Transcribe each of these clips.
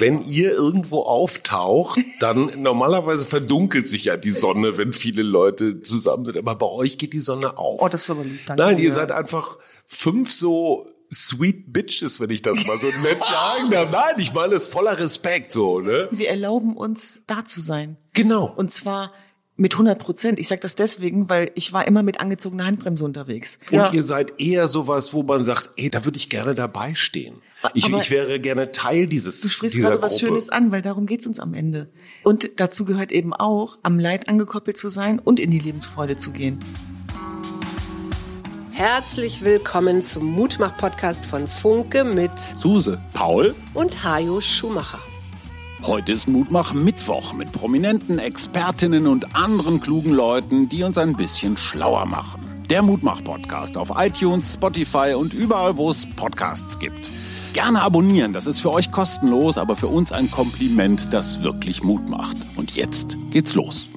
Wenn ihr irgendwo auftaucht, dann normalerweise verdunkelt sich ja die Sonne, wenn viele Leute zusammen sind. Aber bei euch geht die Sonne auf. Oh, das ist aber lieb. Danke. Nein, ihr seid einfach fünf so sweet bitches, wenn ich das mal so nett sagen darf. Nein, ich meine es voller Respekt so, ne? Wir erlauben uns, da zu sein. Genau. Und zwar mit 100 Prozent. Ich sage das deswegen, weil ich war immer mit angezogener Handbremse unterwegs. Und ihr seid eher sowas, wo man sagt, ey, da würde ich gerne dabei stehen. Ich, ich wäre gerne Teil dieses Du sprichst gerade was Gruppe. Schönes an, weil darum geht's uns am Ende. Und dazu gehört eben auch, am Leid angekoppelt zu sein und in die Lebensfreude zu gehen. Herzlich willkommen zum Mutmach-Podcast von Funke mit Suse, Paul. und Hajo Schumacher. Heute ist Mutmach Mittwoch mit prominenten Expertinnen und anderen klugen Leuten, die uns ein bisschen schlauer machen. Der Mutmach-Podcast auf iTunes, Spotify und überall, wo es Podcasts gibt. Gerne abonnieren, das ist für euch kostenlos, aber für uns ein Kompliment, das wirklich Mut macht. Und jetzt geht's los.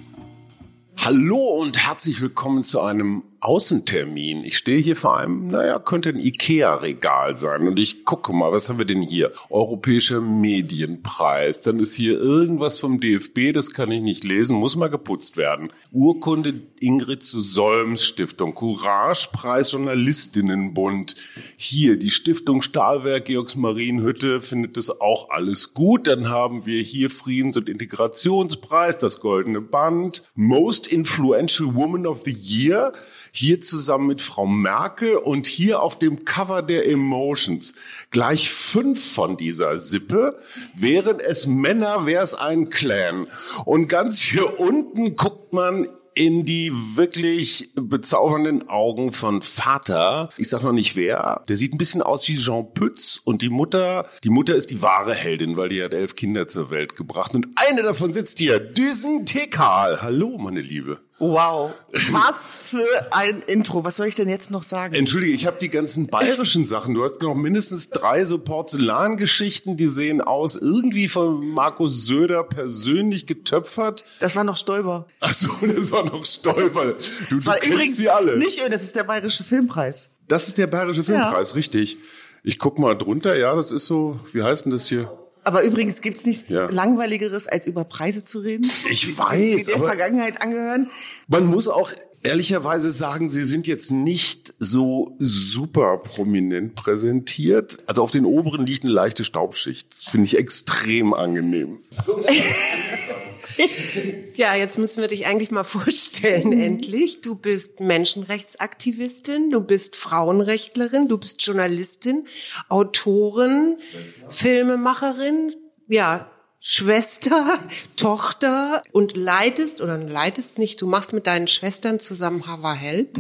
Hallo und herzlich willkommen zu einem Außentermin. Ich stehe hier vor einem, naja, könnte ein Ikea-Regal sein. Und ich gucke mal, was haben wir denn hier? Europäischer Medienpreis. Dann ist hier irgendwas vom DFB, das kann ich nicht lesen, muss mal geputzt werden. Urkunde Ingrid zu Solms Stiftung. Couragepreis Journalistinnenbund. Hier die Stiftung Stahlwerk Georgs Marienhütte findet das auch alles gut. Dann haben wir hier Friedens- und Integrationspreis, das Goldene Band. Most Influential Woman of the Year. Hier zusammen mit Frau Merkel und hier auf dem Cover der Emotions gleich fünf von dieser Sippe. Wären es Männer, wäre es ein Clan. Und ganz hier unten guckt man in die wirklich bezaubernden Augen von Vater. Ich sag noch nicht wer. Der sieht ein bisschen aus wie Jean Pütz und die Mutter, die Mutter ist die wahre Heldin, weil die hat elf Kinder zur Welt gebracht und eine davon sitzt hier. Düsen Tekal. Hallo, meine Liebe. Wow, was für ein Intro. Was soll ich denn jetzt noch sagen? Entschuldige, ich habe die ganzen bayerischen Sachen. Du hast noch mindestens drei so Porzellangeschichten, die sehen aus irgendwie von Markus Söder persönlich getöpfert. Das war noch Stolper. Ach so, das war noch Stolper. Du, du kennst sie alle. nicht, das ist der Bayerische Filmpreis. Das ist der Bayerische Filmpreis, richtig. Ich guck mal drunter, ja, das ist so, wie heißt denn das hier? Aber übrigens gibt's nichts Ja. langweiligeres, als über Preise zu reden. Ich weiß, die der aber- Vergangenheit angehören. Man muss auch ehrlicherweise sagen, sie sind jetzt nicht so super prominent präsentiert. Also auf den oberen liegt eine leichte Staubschicht. Das finde ich extrem angenehm. Ja, jetzt müssen wir dich eigentlich mal vorstellen, endlich. Du bist Menschenrechtsaktivistin, du bist Frauenrechtlerin, du bist Journalistin, Autorin, Filmemacherin, ja, Schwester, Tochter und leitest oder leitest nicht, du machst mit deinen Schwestern zusammen Hava Help.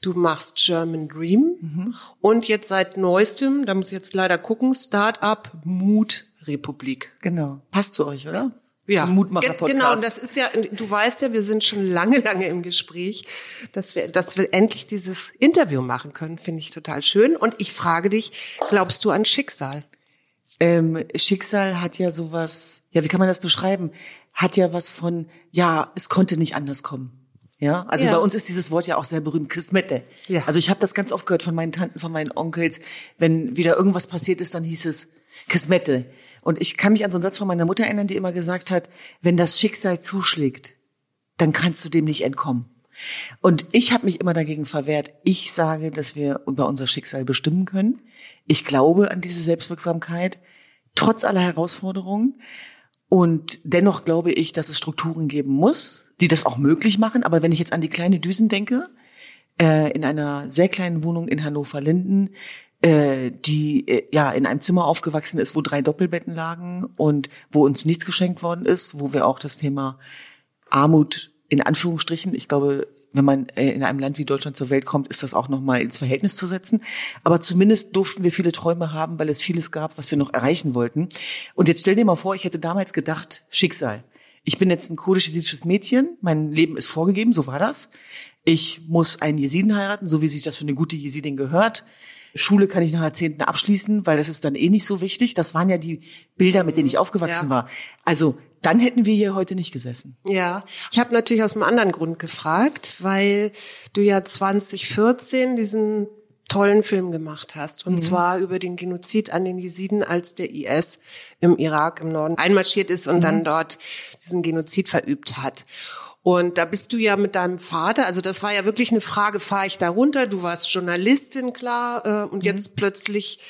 Du machst German Dream und jetzt seit neuestem, da muss ich jetzt leider gucken, Startup Mut Republik. Genau. Passt zu euch, oder? Ja, Zum Mutmacher Ge- Podcast. genau. Und das ist ja, du weißt ja, wir sind schon lange, lange im Gespräch, dass wir, dass wir endlich dieses Interview machen können. Finde ich total schön. Und ich frage dich, glaubst du an Schicksal? ähm, Schicksal hat ja sowas, ja, wie kann man das beschreiben? Hat ja was von, ja, es konnte nicht anders kommen. Ja, also Ja. bei uns ist dieses Wort ja auch sehr berühmt, Kismette. Ja. Also ich habe das ganz oft gehört von meinen Tanten, von meinen Onkels, wenn wieder irgendwas passiert ist, dann hieß es Kismette. Und ich kann mich an so einen Satz von meiner Mutter erinnern, die immer gesagt hat, wenn das Schicksal zuschlägt, dann kannst du dem nicht entkommen. Und ich habe mich immer dagegen verwehrt. Ich sage, dass wir über unser Schicksal bestimmen können. Ich glaube an diese Selbstwirksamkeit, trotz aller Herausforderungen. Und dennoch glaube ich, dass es Strukturen geben muss, die das auch möglich machen. Aber wenn ich jetzt an die kleine Düsen denke, äh, in einer sehr kleinen Wohnung in Hannover-Linden, äh, die äh, ja in einem Zimmer aufgewachsen ist, wo drei Doppelbetten lagen und wo uns nichts geschenkt worden ist, wo wir auch das Thema Armut in Anführungsstrichen, ich glaube, wenn man äh, in einem Land wie Deutschland zur Welt kommt, ist das auch nochmal ins Verhältnis zu setzen. Aber zumindest durften wir viele Träume haben, weil es vieles gab, was wir noch erreichen wollten. Und jetzt stell dir mal vor, ich hätte damals gedacht, Schicksal. Ich bin jetzt ein kurdisch-jesidisches Mädchen, mein Leben ist vorgegeben, so war das. Ich muss einen Jesiden heiraten, so wie sich das für eine gute Jesidin gehört. Schule kann ich nach Jahrzehnten abschließen, weil das ist dann eh nicht so wichtig. Das waren ja die Bilder, mit denen ich aufgewachsen ja. war. Also dann hätten wir hier heute nicht gesessen. Ja, ich habe natürlich aus einem anderen Grund gefragt, weil du ja 2014 diesen tollen Film gemacht hast. Und mhm. zwar über den Genozid an den Jesiden, als der IS im Irak im Norden einmarschiert ist und mhm. dann dort diesen Genozid verübt hat. Und da bist du ja mit deinem Vater, also das war ja wirklich eine Frage, fahre ich da runter? Du warst Journalistin, klar, äh, und mhm. jetzt plötzlich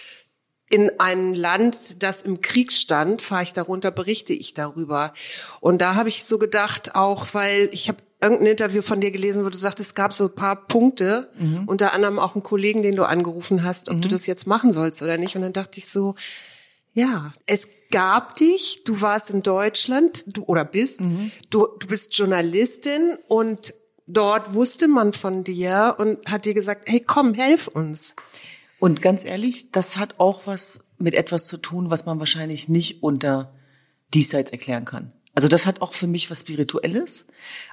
in ein Land, das im Krieg stand, fahre ich darunter, berichte ich darüber. Und da habe ich so gedacht, auch weil ich habe irgendein Interview von dir gelesen, wo du sagst, es gab so ein paar Punkte, mhm. unter anderem auch einen Kollegen, den du angerufen hast, ob mhm. du das jetzt machen sollst oder nicht. Und dann dachte ich so, ja, es gab dich, du warst in Deutschland, du oder bist, mhm. du, du bist Journalistin und dort wusste man von dir und hat dir gesagt, hey komm, helf uns. Und ganz ehrlich, das hat auch was mit etwas zu tun, was man wahrscheinlich nicht unter diesseits erklären kann. Also das hat auch für mich was Spirituelles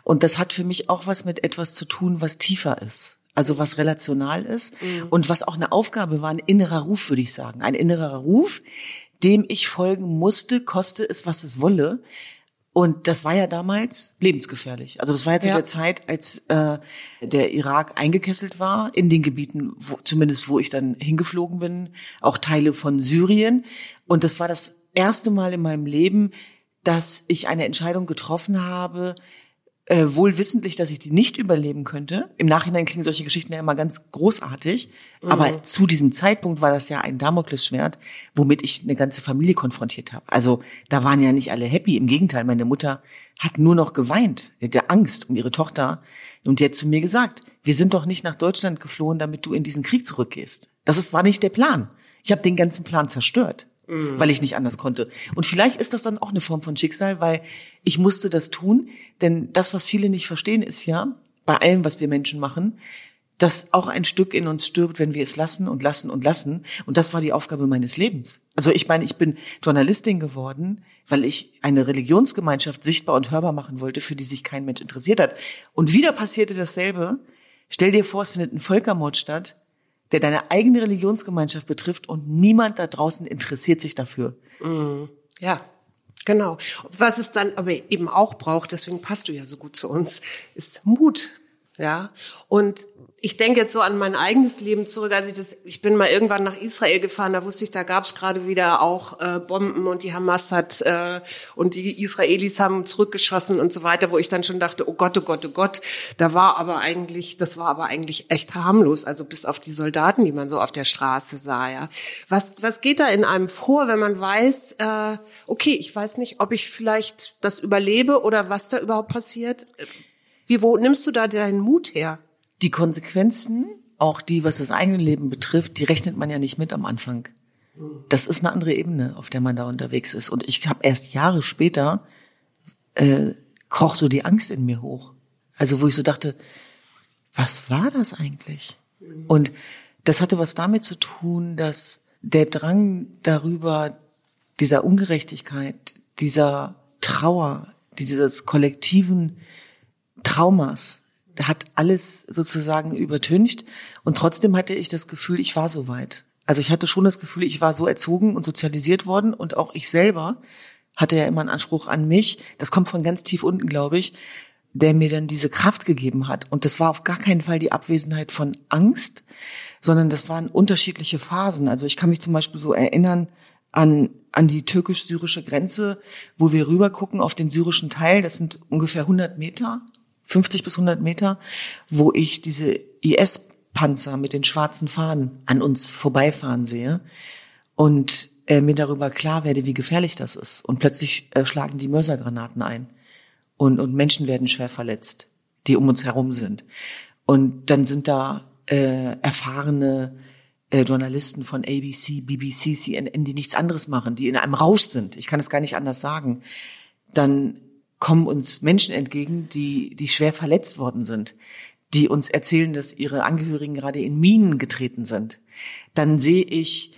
und das hat für mich auch was mit etwas zu tun, was tiefer ist. Also was relational ist mhm. und was auch eine Aufgabe war, ein innerer Ruf, würde ich sagen. Ein innerer Ruf, dem ich folgen musste, koste es, was es wolle. Und das war ja damals lebensgefährlich. Also das war ja zu ja. der Zeit, als äh, der Irak eingekesselt war, in den Gebieten, wo, zumindest wo ich dann hingeflogen bin, auch Teile von Syrien. Und das war das erste Mal in meinem Leben, dass ich eine Entscheidung getroffen habe, äh, wohl wissentlich, dass ich die nicht überleben könnte. Im Nachhinein klingen solche Geschichten ja immer ganz großartig. Mhm. Aber zu diesem Zeitpunkt war das ja ein Damoklesschwert, womit ich eine ganze Familie konfrontiert habe. Also da waren ja nicht alle happy. Im Gegenteil, meine Mutter hat nur noch geweint, hatte Angst um ihre Tochter. Und die hat zu mir gesagt, wir sind doch nicht nach Deutschland geflohen, damit du in diesen Krieg zurückgehst. Das ist, war nicht der Plan. Ich habe den ganzen Plan zerstört mhm. weil ich nicht anders konnte. Und vielleicht ist das dann auch eine Form von Schicksal, weil ich musste das tun, denn das, was viele nicht verstehen, ist ja, bei allem, was wir Menschen machen, dass auch ein Stück in uns stirbt, wenn wir es lassen und lassen und lassen. Und das war die Aufgabe meines Lebens. Also ich meine, ich bin Journalistin geworden, weil ich eine Religionsgemeinschaft sichtbar und hörbar machen wollte, für die sich kein Mensch interessiert hat. Und wieder passierte dasselbe. Stell dir vor, es findet ein Völkermord statt der deine eigene Religionsgemeinschaft betrifft und niemand da draußen interessiert sich dafür. Mm, ja, genau. Was es dann aber eben auch braucht, deswegen passt du ja so gut zu uns, ist Mut. Ja, und ich denke jetzt so an mein eigenes Leben zurück. Also ich, das, ich bin mal irgendwann nach Israel gefahren, da wusste ich, da gab es gerade wieder auch äh, Bomben und die Hamas hat äh, und die Israelis haben zurückgeschossen und so weiter, wo ich dann schon dachte, oh Gott, oh Gott, oh Gott. Da war aber eigentlich, das war aber eigentlich echt harmlos, also bis auf die Soldaten, die man so auf der Straße sah. Ja, was was geht da in einem vor, wenn man weiß, äh, okay, ich weiß nicht, ob ich vielleicht das überlebe oder was da überhaupt passiert. Wie wo nimmst du da deinen Mut her? die Konsequenzen, auch die, was das eigene Leben betrifft, die rechnet man ja nicht mit am Anfang. Das ist eine andere Ebene, auf der man da unterwegs ist. Und ich habe erst Jahre später äh, koch so die Angst in mir hoch. Also wo ich so dachte, was war das eigentlich? Und das hatte was damit zu tun, dass der Drang darüber, dieser Ungerechtigkeit, dieser Trauer, dieses kollektiven Traumas, hat alles sozusagen übertüncht. Und trotzdem hatte ich das Gefühl, ich war so weit. Also ich hatte schon das Gefühl, ich war so erzogen und sozialisiert worden und auch ich selber hatte ja immer einen Anspruch an mich. Das kommt von ganz tief unten, glaube ich, der mir dann diese Kraft gegeben hat. Und das war auf gar keinen Fall die Abwesenheit von Angst, sondern das waren unterschiedliche Phasen. Also ich kann mich zum Beispiel so erinnern an, an die türkisch-syrische Grenze, wo wir rüber gucken auf den syrischen Teil. Das sind ungefähr 100 Meter 50 bis 100 Meter, wo ich diese IS-Panzer mit den schwarzen Fahnen an uns vorbeifahren sehe und äh, mir darüber klar werde, wie gefährlich das ist. Und plötzlich äh, schlagen die Mörsergranaten ein und, und Menschen werden schwer verletzt, die um uns herum sind. Und dann sind da äh, erfahrene äh, Journalisten von ABC, BBC, CNN, die nichts anderes machen, die in einem Rausch sind. Ich kann es gar nicht anders sagen. Dann kommen uns Menschen entgegen, die, die schwer verletzt worden sind. die uns erzählen, dass ihre Angehörigen gerade in Minen getreten sind, dann sehe ich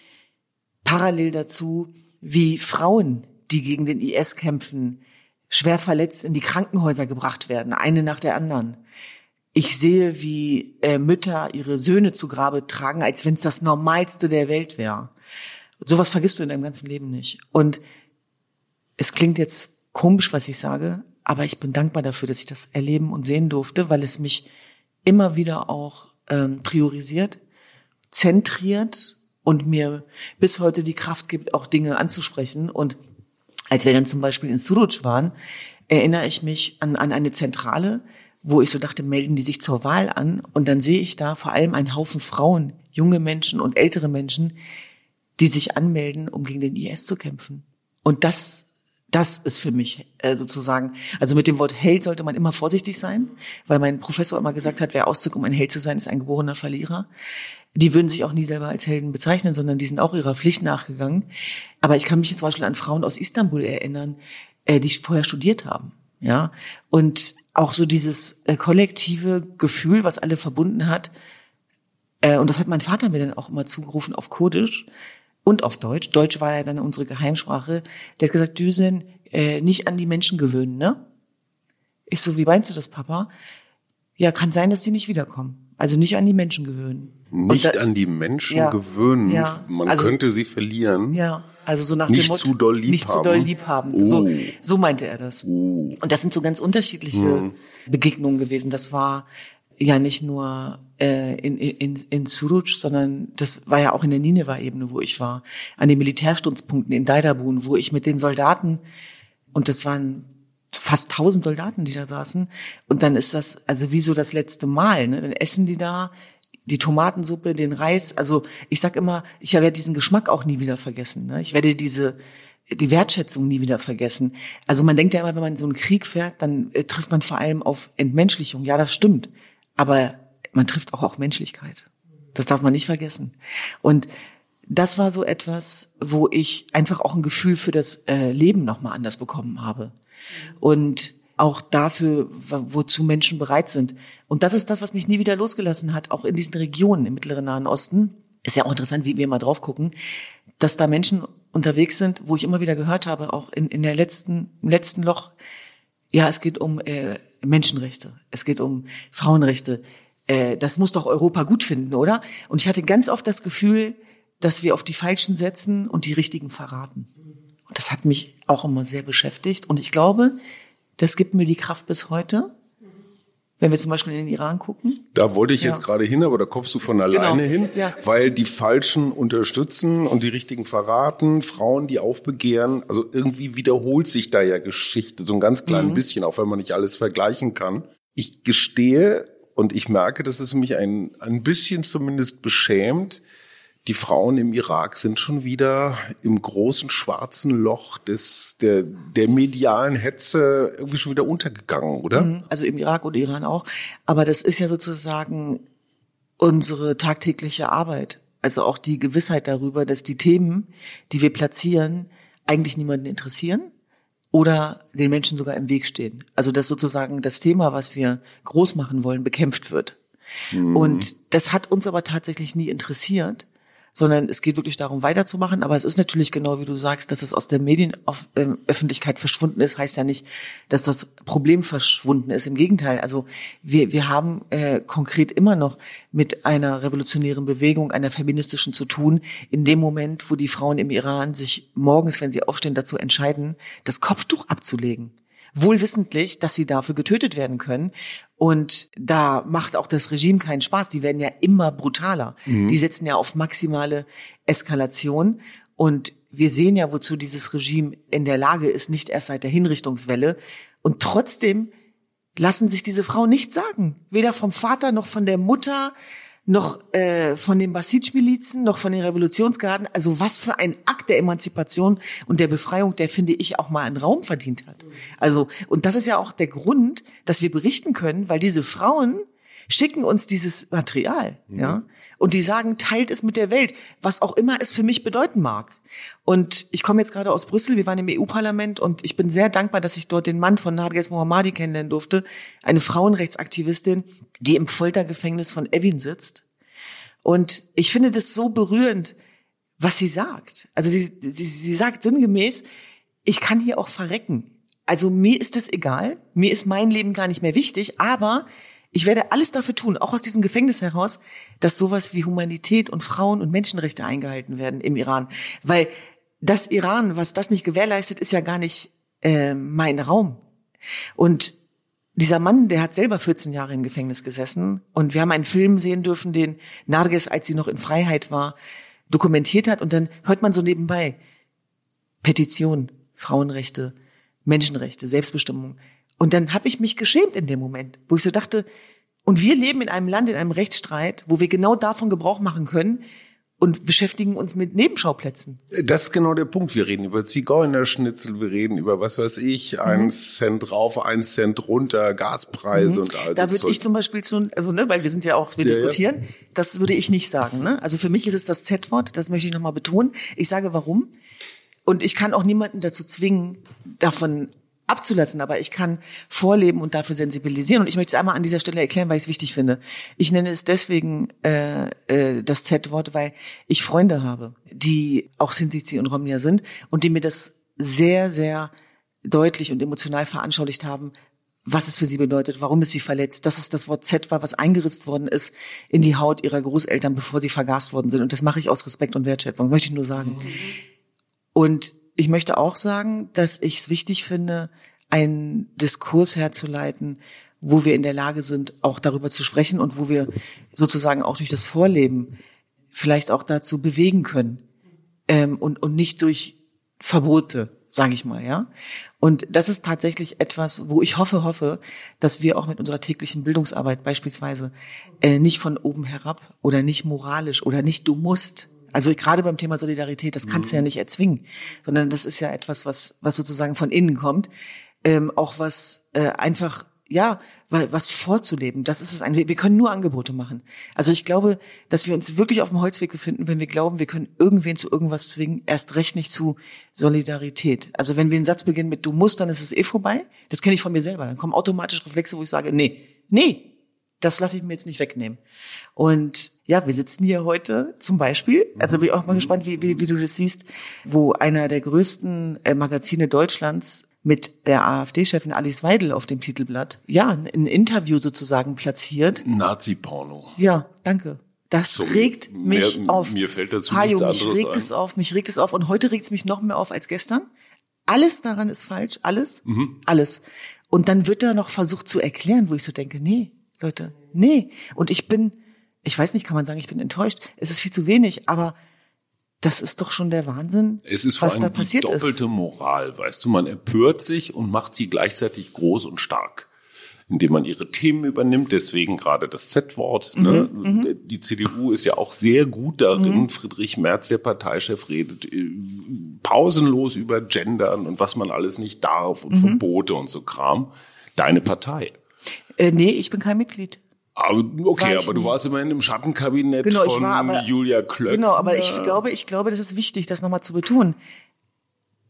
parallel dazu, wie Frauen, die gegen den IS kämpfen, schwer verletzt in die Krankenhäuser gebracht werden, eine nach der anderen. Ich sehe, wie äh, Mütter ihre Söhne zu Grabe tragen, als wenn es das Normalste der Welt wäre. Sowas vergisst du in deinem ganzen Leben nicht. Und es klingt jetzt komisch, was ich sage, aber ich bin dankbar dafür, dass ich das erleben und sehen durfte, weil es mich immer wieder auch ähm, priorisiert, zentriert und mir bis heute die Kraft gibt, auch Dinge anzusprechen. Und als wir dann zum Beispiel in Suruc waren, erinnere ich mich an, an eine Zentrale, wo ich so dachte, melden die sich zur Wahl an. Und dann sehe ich da vor allem einen Haufen Frauen, junge Menschen und ältere Menschen, die sich anmelden, um gegen den IS zu kämpfen. Und das das ist für mich äh, sozusagen, also mit dem Wort Held sollte man immer vorsichtig sein, weil mein Professor immer gesagt hat, wer auszog, um ein Held zu sein, ist ein geborener Verlierer. Die würden sich auch nie selber als Helden bezeichnen, sondern die sind auch ihrer Pflicht nachgegangen. Aber ich kann mich jetzt zum Beispiel an Frauen aus Istanbul erinnern, äh, die vorher studiert haben. Ja, und auch so dieses äh, kollektive Gefühl, was alle verbunden hat, äh, und das hat mein Vater mir dann auch immer zugerufen auf Kurdisch, und auf Deutsch. Deutsch war ja dann unsere Geheimsprache. Der hat gesagt, Düsen, äh, nicht an die Menschen gewöhnen, ne? Ich so, wie meinst du das, Papa? Ja, kann sein, dass sie nicht wiederkommen. Also nicht an die Menschen gewöhnen. Nicht da, an die Menschen ja, gewöhnen. Ja, Man also, könnte sie verlieren. Ja, also so nach nicht dem Motto, zu doll lieb nicht haben. zu doll lieb haben. Oh. So, so meinte er das. Oh. Und das sind so ganz unterschiedliche hm. Begegnungen gewesen. Das war ja nicht nur äh, in, in, in Suruc, sondern das war ja auch in der Nineveh-Ebene, wo ich war, an den Militärstützpunkten in Daidabun, wo ich mit den Soldaten, und das waren fast tausend Soldaten, die da saßen, und dann ist das also wie so das letzte Mal, ne? dann essen die da die Tomatensuppe, den Reis, also ich sag immer, ich werde diesen Geschmack auch nie wieder vergessen, ne? ich werde diese die Wertschätzung nie wieder vergessen. Also man denkt ja immer, wenn man so einen Krieg fährt, dann äh, trifft man vor allem auf Entmenschlichung. Ja, das stimmt. Aber man trifft auch auf Menschlichkeit. Das darf man nicht vergessen. Und das war so etwas, wo ich einfach auch ein Gefühl für das äh, Leben nochmal anders bekommen habe. Und auch dafür, wozu Menschen bereit sind. Und das ist das, was mich nie wieder losgelassen hat, auch in diesen Regionen im Mittleren Nahen Osten. Ist ja auch interessant, wie wir mal drauf gucken, dass da Menschen unterwegs sind, wo ich immer wieder gehört habe, auch in, in der letzten, im letzten Loch, ja, es geht um äh, Menschenrechte, es geht um Frauenrechte. Äh, das muss doch Europa gut finden, oder? Und ich hatte ganz oft das Gefühl, dass wir auf die Falschen setzen und die Richtigen verraten. Und das hat mich auch immer sehr beschäftigt. Und ich glaube, das gibt mir die Kraft bis heute, wenn wir zum Beispiel in den Iran gucken. Da wollte ich ja. jetzt gerade hin, aber da kommst du von alleine genau. hin, ja. weil die Falschen unterstützen und die Richtigen verraten, Frauen, die aufbegehren. Also irgendwie wiederholt sich da ja Geschichte so ein ganz klein mhm. bisschen, auch wenn man nicht alles vergleichen kann. Ich gestehe und ich merke, dass es mich ein, ein bisschen zumindest beschämt, die Frauen im Irak sind schon wieder im großen schwarzen Loch des, der, der medialen Hetze irgendwie schon wieder untergegangen, oder? Mhm. Also im Irak und Iran auch. Aber das ist ja sozusagen unsere tagtägliche Arbeit. Also auch die Gewissheit darüber, dass die Themen, die wir platzieren, eigentlich niemanden interessieren oder den Menschen sogar im Weg stehen. Also dass sozusagen das Thema, was wir groß machen wollen, bekämpft wird. Mhm. Und das hat uns aber tatsächlich nie interessiert, sondern es geht wirklich darum, weiterzumachen. Aber es ist natürlich genau wie du sagst, dass es aus der Medienöffentlichkeit verschwunden ist, heißt ja nicht, dass das Problem verschwunden ist. Im Gegenteil, also wir, wir haben äh, konkret immer noch mit einer revolutionären Bewegung, einer feministischen zu tun, in dem Moment, wo die Frauen im Iran sich morgens, wenn sie aufstehen, dazu entscheiden, das Kopftuch abzulegen wohlwissentlich, dass sie dafür getötet werden können. Und da macht auch das Regime keinen Spaß. Die werden ja immer brutaler. Mhm. Die setzen ja auf maximale Eskalation. Und wir sehen ja, wozu dieses Regime in der Lage ist, nicht erst seit der Hinrichtungswelle. Und trotzdem lassen sich diese Frauen nichts sagen. Weder vom Vater noch von der Mutter noch äh, von den Basij-Milizen, noch von den Revolutionsgarden. Also was für ein Akt der Emanzipation und der Befreiung, der finde ich auch mal einen Raum verdient hat. Also und das ist ja auch der Grund, dass wir berichten können, weil diese Frauen schicken uns dieses Material, ja. Und die sagen, teilt es mit der Welt, was auch immer es für mich bedeuten mag. Und ich komme jetzt gerade aus Brüssel, wir waren im EU-Parlament und ich bin sehr dankbar, dass ich dort den Mann von Narges Mohammadi kennenlernen durfte, eine Frauenrechtsaktivistin, die im Foltergefängnis von Evin sitzt. Und ich finde das so berührend, was sie sagt. Also sie, sie, sie sagt sinngemäß, ich kann hier auch verrecken. Also mir ist es egal, mir ist mein Leben gar nicht mehr wichtig, aber ich werde alles dafür tun, auch aus diesem Gefängnis heraus, dass sowas wie Humanität und Frauen und Menschenrechte eingehalten werden im Iran. Weil das Iran, was das nicht gewährleistet, ist ja gar nicht äh, mein Raum. Und dieser Mann, der hat selber 14 Jahre im Gefängnis gesessen und wir haben einen Film sehen dürfen, den Narges, als sie noch in Freiheit war, dokumentiert hat und dann hört man so nebenbei Petition, Frauenrechte, Menschenrechte, Selbstbestimmung. Und dann habe ich mich geschämt in dem Moment, wo ich so dachte, und wir leben in einem Land, in einem Rechtsstreit, wo wir genau davon Gebrauch machen können und beschäftigen uns mit Nebenschauplätzen. Das ist genau der Punkt. Wir reden über Zigeunerschnitzel, wir reden über was weiß ich, ein mhm. Cent rauf, ein Cent runter, Gaspreise mhm. und all Da würde ich zum Beispiel zu, also ne, weil wir sind ja auch, wir ja, diskutieren, ja. das würde ich nicht sagen. Ne? Also für mich ist es das Z-Wort, das möchte ich nochmal betonen. Ich sage warum. Und ich kann auch niemanden dazu zwingen, davon abzulassen, aber ich kann vorleben und dafür sensibilisieren. Und ich möchte es einmal an dieser Stelle erklären, weil ich es wichtig finde. Ich nenne es deswegen äh, äh, das Z-Wort, weil ich Freunde habe, die auch Sintizi und Romnia sind und die mir das sehr, sehr deutlich und emotional veranschaulicht haben, was es für sie bedeutet, warum es sie verletzt, dass es das Wort Z war, was eingeritzt worden ist in die Haut ihrer Großeltern, bevor sie vergast worden sind. Und das mache ich aus Respekt und Wertschätzung, möchte ich nur sagen. Und ich möchte auch sagen, dass ich es wichtig finde, einen Diskurs herzuleiten, wo wir in der Lage sind, auch darüber zu sprechen und wo wir sozusagen auch durch das Vorleben vielleicht auch dazu bewegen können ähm, und, und nicht durch Verbote, sage ich mal, ja. Und das ist tatsächlich etwas, wo ich hoffe, hoffe, dass wir auch mit unserer täglichen Bildungsarbeit beispielsweise äh, nicht von oben herab oder nicht moralisch oder nicht du musst also gerade beim Thema Solidarität, das kannst mhm. du ja mhm. nicht erzwingen, sondern das ist ja etwas, was, was sozusagen von innen kommt. Ähm, auch was äh, einfach, ja, was vorzuleben. Das ist es eigentlich. Wir können nur Angebote machen. Also ich glaube, dass wir uns wirklich auf dem Holzweg befinden, wenn wir glauben, wir können irgendwen zu irgendwas zwingen, erst recht nicht zu Solidarität. Also wenn wir einen Satz beginnen mit du musst, dann ist es eh vorbei. Das kenne ich von mir selber. Dann kommen automatisch Reflexe, wo ich sage, nee, nee, das lasse ich mir jetzt nicht wegnehmen. Und ja, wir sitzen hier heute zum Beispiel, also bin ich auch mal gespannt, wie, wie, wie du das siehst, wo einer der größten äh, Magazine Deutschlands mit der AfD-Chefin Alice Weidel auf dem Titelblatt, ja, ein Interview sozusagen platziert. Nazi-Porno. Ja, danke. Das so, regt mich mehr, auf. Mir fällt dazu Hajo, nichts anderes mich regt ein. es auf, mich regt es auf und heute regt es mich noch mehr auf als gestern. Alles daran ist falsch, alles, mhm. alles. Und dann wird da noch versucht zu erklären, wo ich so denke, nee, Leute, nee. Und ich bin, ich weiß nicht, kann man sagen, ich bin enttäuscht. Es ist viel zu wenig, aber das ist doch schon der Wahnsinn, es ist was vor allem da passiert die doppelte ist. Moral, weißt du, man empört sich und macht sie gleichzeitig groß und stark, indem man ihre Themen übernimmt, deswegen gerade das Z-Wort. Mhm, ne? mhm. Die CDU ist ja auch sehr gut darin, Friedrich Merz, der Parteichef, redet äh, pausenlos über Gendern und was man alles nicht darf und Mhm. Verbote und so Kram. Deine Partei. Äh, nee, ich bin kein Mitglied. Aber, okay, War ich aber du warst immerhin im Schattenkabinett Genau, ich von war aber- Julia Klöckner. Genau, aber ich glaube, ich glaube, das ist wichtig, das nochmal zu betonen.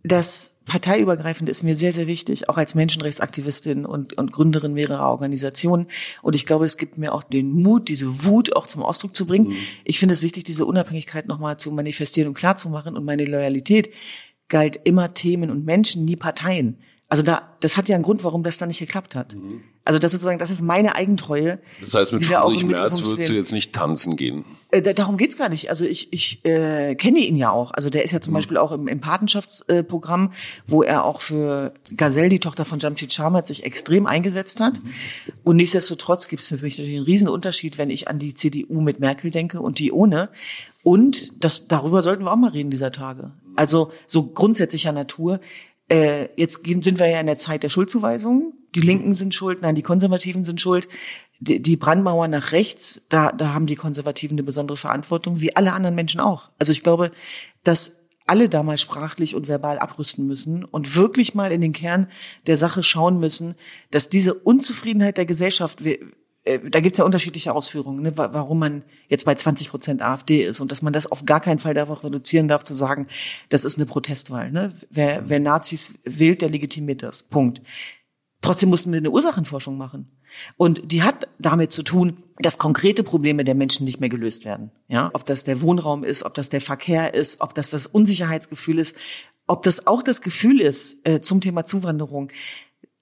Das parteiübergreifend ist mir sehr, sehr wichtig, auch als Menschenrechtsaktivistin und, und Gründerin mehrerer Organisationen. Und ich glaube, es gibt mir auch den Mut, diese Wut auch zum Ausdruck zu bringen. Ich finde es wichtig, diese Unabhängigkeit nochmal zu manifestieren und klarzumachen. Und meine Loyalität galt immer Themen und Menschen, nie Parteien. Also da, das hat ja einen Grund, warum das dann nicht geklappt hat. Also das ist sozusagen, das ist meine Eigentreue. Das heißt, mit Friedrich Merz würdest du jetzt nicht tanzen gehen. Äh, da, darum geht's gar nicht. Also ich, ich äh, kenne ihn ja auch. Also der ist ja zum Beispiel auch im, im Patenschaftsprogramm, wo er auch für Gazelle, die Tochter von Jamshid Sharmat, sich extrem eingesetzt hat. Und nichtsdestotrotz gibt's für mich natürlich einen riesen Unterschied, wenn ich an die CDU mit Merkel denke und die ohne. Und das, darüber sollten wir auch mal reden dieser Tage. Also so grundsätzlicher Natur. Äh, jetzt sind wir ja in der Zeit der Schuldzuweisungen. Die Linken sind schuld, nein, die Konservativen sind schuld. Die, die Brandmauer nach rechts, da, da haben die Konservativen eine besondere Verantwortung, wie alle anderen Menschen auch. Also ich glaube, dass alle da mal sprachlich und verbal abrüsten müssen und wirklich mal in den Kern der Sache schauen müssen, dass diese Unzufriedenheit der Gesellschaft, wir, da gibt's ja unterschiedliche Ausführungen, ne, warum man jetzt bei 20 Prozent AfD ist und dass man das auf gar keinen Fall darauf reduzieren darf, zu sagen, das ist eine Protestwahl. Ne? Wer, wer Nazis wählt, der legitimiert das. Punkt. Trotzdem mussten wir eine Ursachenforschung machen. Und die hat damit zu tun, dass konkrete Probleme der Menschen nicht mehr gelöst werden. Ja, ob das der Wohnraum ist, ob das der Verkehr ist, ob das das Unsicherheitsgefühl ist, ob das auch das Gefühl ist äh, zum Thema Zuwanderung,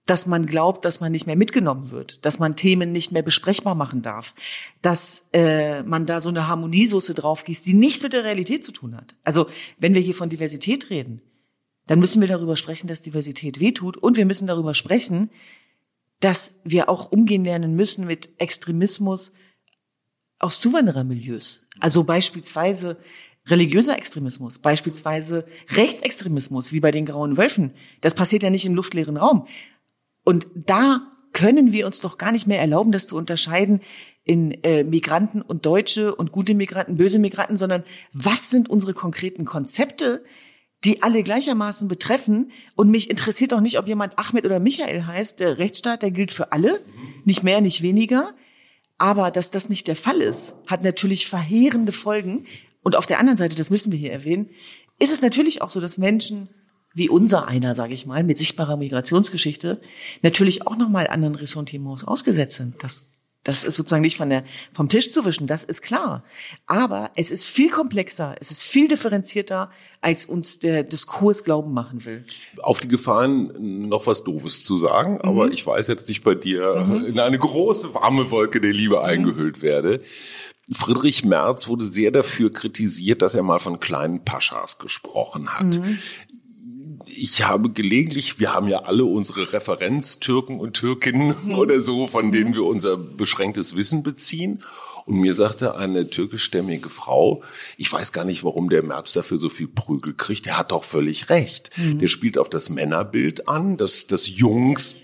dass man glaubt, dass man nicht mehr mitgenommen wird, dass man Themen nicht mehr besprechbar machen darf, dass äh, man da so eine Harmoniesoße draufgießt, die nichts mit der Realität zu tun hat. Also wenn wir hier von Diversität reden, dann müssen wir darüber sprechen, dass Diversität wehtut und wir müssen darüber sprechen, dass wir auch umgehen lernen müssen mit Extremismus aus Zuwanderermilieus. Also beispielsweise religiöser Extremismus, beispielsweise Rechtsextremismus, wie bei den Grauen Wölfen. Das passiert ja nicht im luftleeren Raum. Und da können wir uns doch gar nicht mehr erlauben, das zu unterscheiden in äh, Migranten und Deutsche und gute Migranten, böse Migranten, sondern was sind unsere konkreten Konzepte, die alle gleichermaßen betreffen. Und mich interessiert auch nicht, ob jemand Ahmed oder Michael heißt. Der Rechtsstaat, der gilt für alle, nicht mehr, nicht weniger. Aber dass das nicht der Fall ist, hat natürlich verheerende Folgen. Und auf der anderen Seite, das müssen wir hier erwähnen, ist es natürlich auch so, dass Menschen wie unser einer, sage ich mal, mit sichtbarer Migrationsgeschichte, natürlich auch nochmal anderen Ressentiments ausgesetzt sind. Das, das ist sozusagen nicht von der, vom Tisch zu wischen, das ist klar. Aber es ist viel komplexer, es ist viel differenzierter, als uns der Diskurs glauben machen will. Auf die Gefahren, noch was Doofes zu sagen, mhm. aber ich weiß ja, dass ich bei dir mhm. in eine große warme Wolke der Liebe mhm. eingehüllt werde. Friedrich Merz wurde sehr dafür kritisiert, dass er mal von kleinen Paschas gesprochen hat. Mhm ich habe gelegentlich, wir haben ja alle unsere Referenztürken und Türkinnen mhm. oder so, von denen wir unser beschränktes Wissen beziehen. Und mir sagte eine türkischstämmige Frau, ich weiß gar nicht, warum der Merz dafür so viel Prügel kriegt. Der hat doch völlig recht. Mhm. Der spielt auf das Männerbild an, dass das Jungs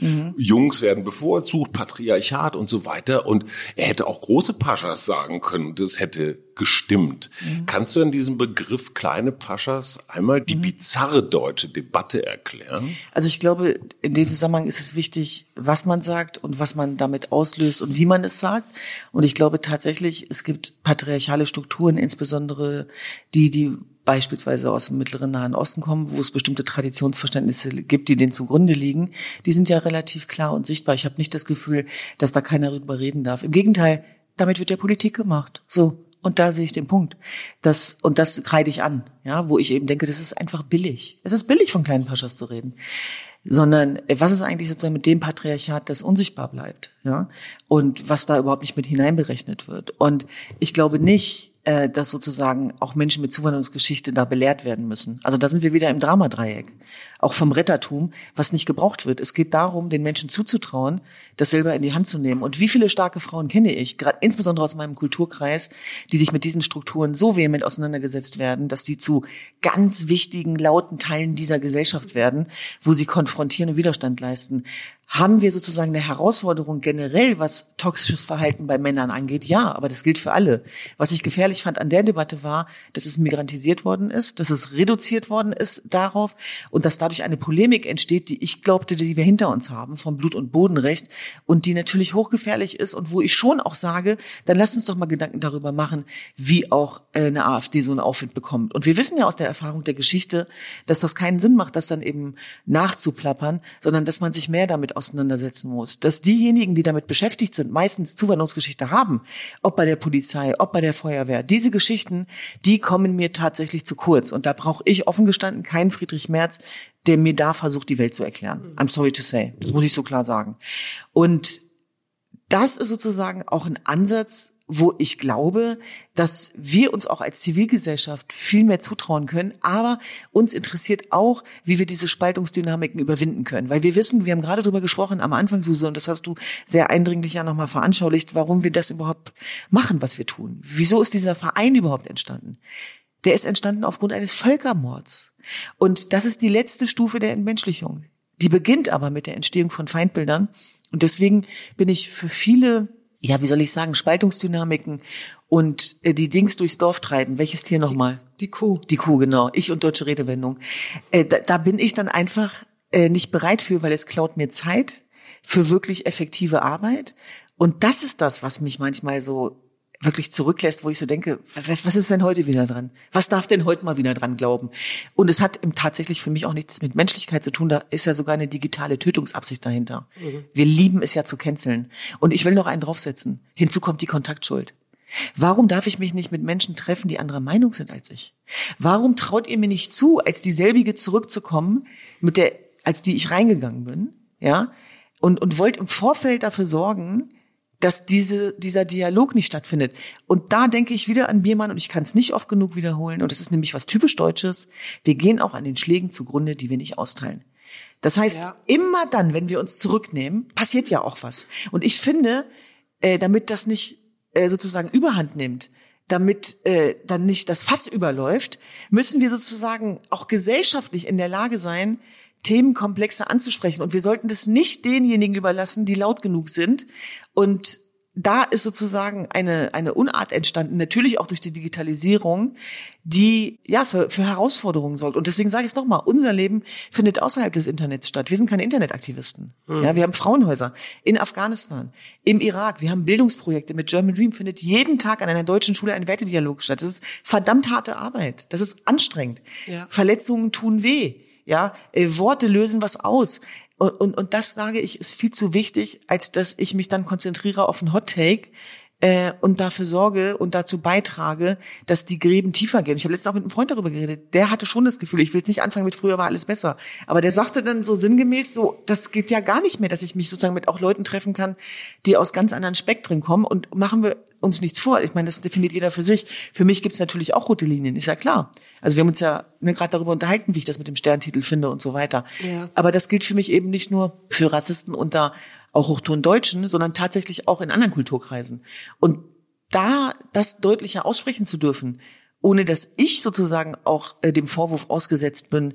Mhm. Jungs werden bevorzugt, Patriarchat und so weiter. Und er hätte auch große Paschas sagen können. Das hätte gestimmt. Mhm. Kannst du in diesem Begriff kleine Paschas einmal die mhm. bizarre deutsche Debatte erklären? Also ich glaube, in dem Zusammenhang ist es wichtig, was man sagt und was man damit auslöst und wie man es sagt. Und ich glaube tatsächlich, es gibt patriarchale Strukturen, insbesondere die, die beispielsweise aus dem Mittleren Nahen Osten kommen, wo es bestimmte Traditionsverständnisse gibt, die denen zugrunde liegen, die sind ja relativ klar und sichtbar. Ich habe nicht das Gefühl, dass da keiner darüber reden darf. Im Gegenteil, damit wird ja Politik gemacht. So. Und da sehe ich den Punkt. Das, und das kreide ich an, ja, wo ich eben denke, das ist einfach billig. Es ist billig, von kleinen Paschas zu reden. Sondern, was ist eigentlich sozusagen mit dem Patriarchat, das unsichtbar bleibt, ja? Und was da überhaupt nicht mit hineinberechnet wird. Und ich glaube nicht, äh, dass sozusagen auch Menschen mit Zuwanderungsgeschichte da belehrt werden müssen. Also da sind wir wieder im Dramadreieck, auch vom Rettertum, was nicht gebraucht wird. Es geht darum, den Menschen zuzutrauen, das selber in die Hand zu nehmen. Und wie viele starke Frauen kenne ich, gerade insbesondere aus meinem Kulturkreis, die sich mit diesen Strukturen so vehement auseinandergesetzt werden, dass die zu ganz wichtigen, lauten Teilen dieser Gesellschaft werden, wo sie konfrontieren und Widerstand leisten. Haben wir sozusagen eine Herausforderung generell, was toxisches Verhalten bei Männern angeht? Ja, aber das gilt für alle. Was ich gefährlich fand an der Debatte war, dass es migrantisiert worden ist, dass es reduziert worden ist darauf und dass dadurch eine Polemik entsteht, die ich glaubte, die wir hinter uns haben, vom Blut- und Bodenrecht und die natürlich hochgefährlich ist und wo ich schon auch sage, dann lasst uns doch mal Gedanken darüber machen, wie auch äh, eine AfD so einen Aufwind bekommt. Und wir wissen ja aus der Erfahrung der Geschichte, dass das keinen Sinn macht, das dann eben nachzuplappern, sondern dass man sich mehr damit auseinandersetzen muss. Dass diejenigen, die damit beschäftigt sind, meistens Zuwanderungsgeschichte haben, ob bei der Polizei, ob bei der Feuerwehr, diese Geschichten, die kommen mir tatsächlich zu kurz. Und da brauche ich offen gestanden keinen Friedrich Merz, der mir da versucht, die Welt zu erklären. I'm sorry to say. Das muss ich so klar sagen. Und das ist sozusagen auch ein Ansatz, wo ich glaube, dass wir uns auch als Zivilgesellschaft viel mehr zutrauen können. Aber uns interessiert auch, wie wir diese Spaltungsdynamiken überwinden können. Weil wir wissen, wir haben gerade darüber gesprochen am Anfang, Suse, und das hast du sehr eindringlich ja nochmal veranschaulicht, warum wir das überhaupt machen, was wir tun. Wieso ist dieser Verein überhaupt entstanden? Der ist entstanden aufgrund eines Völkermords. Und das ist die letzte Stufe der Entmenschlichung. Die beginnt aber mit der Entstehung von Feindbildern. Und deswegen bin ich für viele ja, wie soll ich sagen, Spaltungsdynamiken und äh, die Dings durchs Dorf treiben. Welches Tier nochmal? Die, die Kuh. Die Kuh, genau. Ich und deutsche Redewendung. Äh, da, da bin ich dann einfach äh, nicht bereit für, weil es klaut mir Zeit für wirklich effektive Arbeit Und das ist das, was mich manchmal so wirklich zurücklässt, wo ich so denke, was ist denn heute wieder dran? Was darf denn heute mal wieder dran glauben? Und es hat tatsächlich für mich auch nichts mit Menschlichkeit zu tun, da ist ja sogar eine digitale Tötungsabsicht dahinter. Mhm. Wir lieben es ja zu canceln. Und ich will noch einen draufsetzen. Hinzu kommt die Kontaktschuld. Warum darf ich mich nicht mit Menschen treffen, die anderer Meinung sind als ich? Warum traut ihr mir nicht zu, als dieselbige zurückzukommen, mit der, als die ich reingegangen bin, ja? Und, und wollt im Vorfeld dafür sorgen, dass diese, dieser Dialog nicht stattfindet. Und da denke ich wieder an Biermann und ich kann es nicht oft genug wiederholen. Und das ist nämlich was typisch Deutsches. Wir gehen auch an den Schlägen zugrunde, die wir nicht austeilen. Das heißt, ja. immer dann, wenn wir uns zurücknehmen, passiert ja auch was. Und ich finde, äh, damit das nicht äh, sozusagen Überhand nimmt, damit äh, dann nicht das Fass überläuft, müssen wir sozusagen auch gesellschaftlich in der Lage sein, Themenkomplexe anzusprechen. Und wir sollten das nicht denjenigen überlassen, die laut genug sind. Und da ist sozusagen eine, eine Unart entstanden, natürlich auch durch die Digitalisierung, die ja für, für Herausforderungen sorgt. Und deswegen sage ich es nochmal, unser Leben findet außerhalb des Internets statt. Wir sind keine Internetaktivisten. Mhm. Ja, wir haben Frauenhäuser in Afghanistan, im Irak, wir haben Bildungsprojekte mit German Dream, findet jeden Tag an einer deutschen Schule ein Wertedialog statt. Das ist verdammt harte Arbeit. Das ist anstrengend. Ja. Verletzungen tun weh. Ja, äh, Worte lösen was aus. Und, und, und das sage ich, ist viel zu wichtig, als dass ich mich dann konzentriere auf ein Hot Take, äh, und dafür sorge und dazu beitrage, dass die Gräben tiefer gehen. Ich habe letztens auch mit einem Freund darüber geredet. Der hatte schon das Gefühl, ich will jetzt nicht anfangen mit früher war alles besser. Aber der sagte dann so sinngemäß so, das geht ja gar nicht mehr, dass ich mich sozusagen mit auch Leuten treffen kann, die aus ganz anderen Spektren kommen und machen wir uns nichts vor. Ich meine, das definiert jeder für sich. Für mich gibt es natürlich auch rote Linien, ist ja klar. Also wir haben uns ja ne, gerade darüber unterhalten, wie ich das mit dem Sterntitel finde und so weiter. Ja. Aber das gilt für mich eben nicht nur für Rassisten unter auch Hochtondeutschen, sondern tatsächlich auch in anderen Kulturkreisen. Und da das deutlicher aussprechen zu dürfen, ohne dass ich sozusagen auch äh, dem Vorwurf ausgesetzt bin,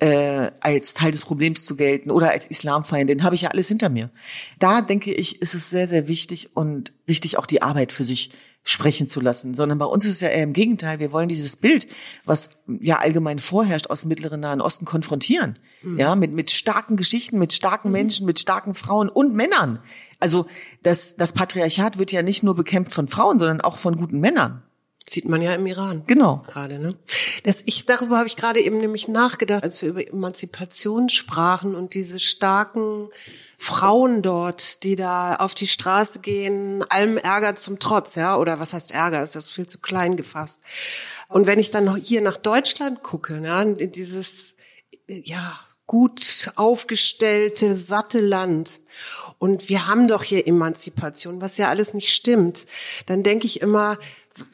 äh, als Teil des Problems zu gelten oder als Islamfeindin, habe ich ja alles hinter mir. Da denke ich, ist es sehr, sehr wichtig und wichtig auch die Arbeit für sich sprechen zu lassen, sondern bei uns ist es ja eher im Gegenteil. Wir wollen dieses Bild, was ja allgemein vorherrscht aus dem Mittleren Nahen Osten, konfrontieren. Mhm. Ja, mit, mit starken Geschichten, mit starken mhm. Menschen, mit starken Frauen und Männern. Also das, das Patriarchat wird ja nicht nur bekämpft von Frauen, sondern auch von guten Männern. Sieht man ja im Iran. Genau. Gerade, ne? Das, ich, darüber habe ich gerade eben nämlich nachgedacht, als wir über Emanzipation sprachen und diese starken Frauen dort, die da auf die Straße gehen, allem Ärger zum Trotz, ja, oder was heißt Ärger? Ist das viel zu klein gefasst? Und wenn ich dann noch hier nach Deutschland gucke, ja, in dieses, ja, gut aufgestellte, satte Land. Und wir haben doch hier Emanzipation, was ja alles nicht stimmt. Dann denke ich immer,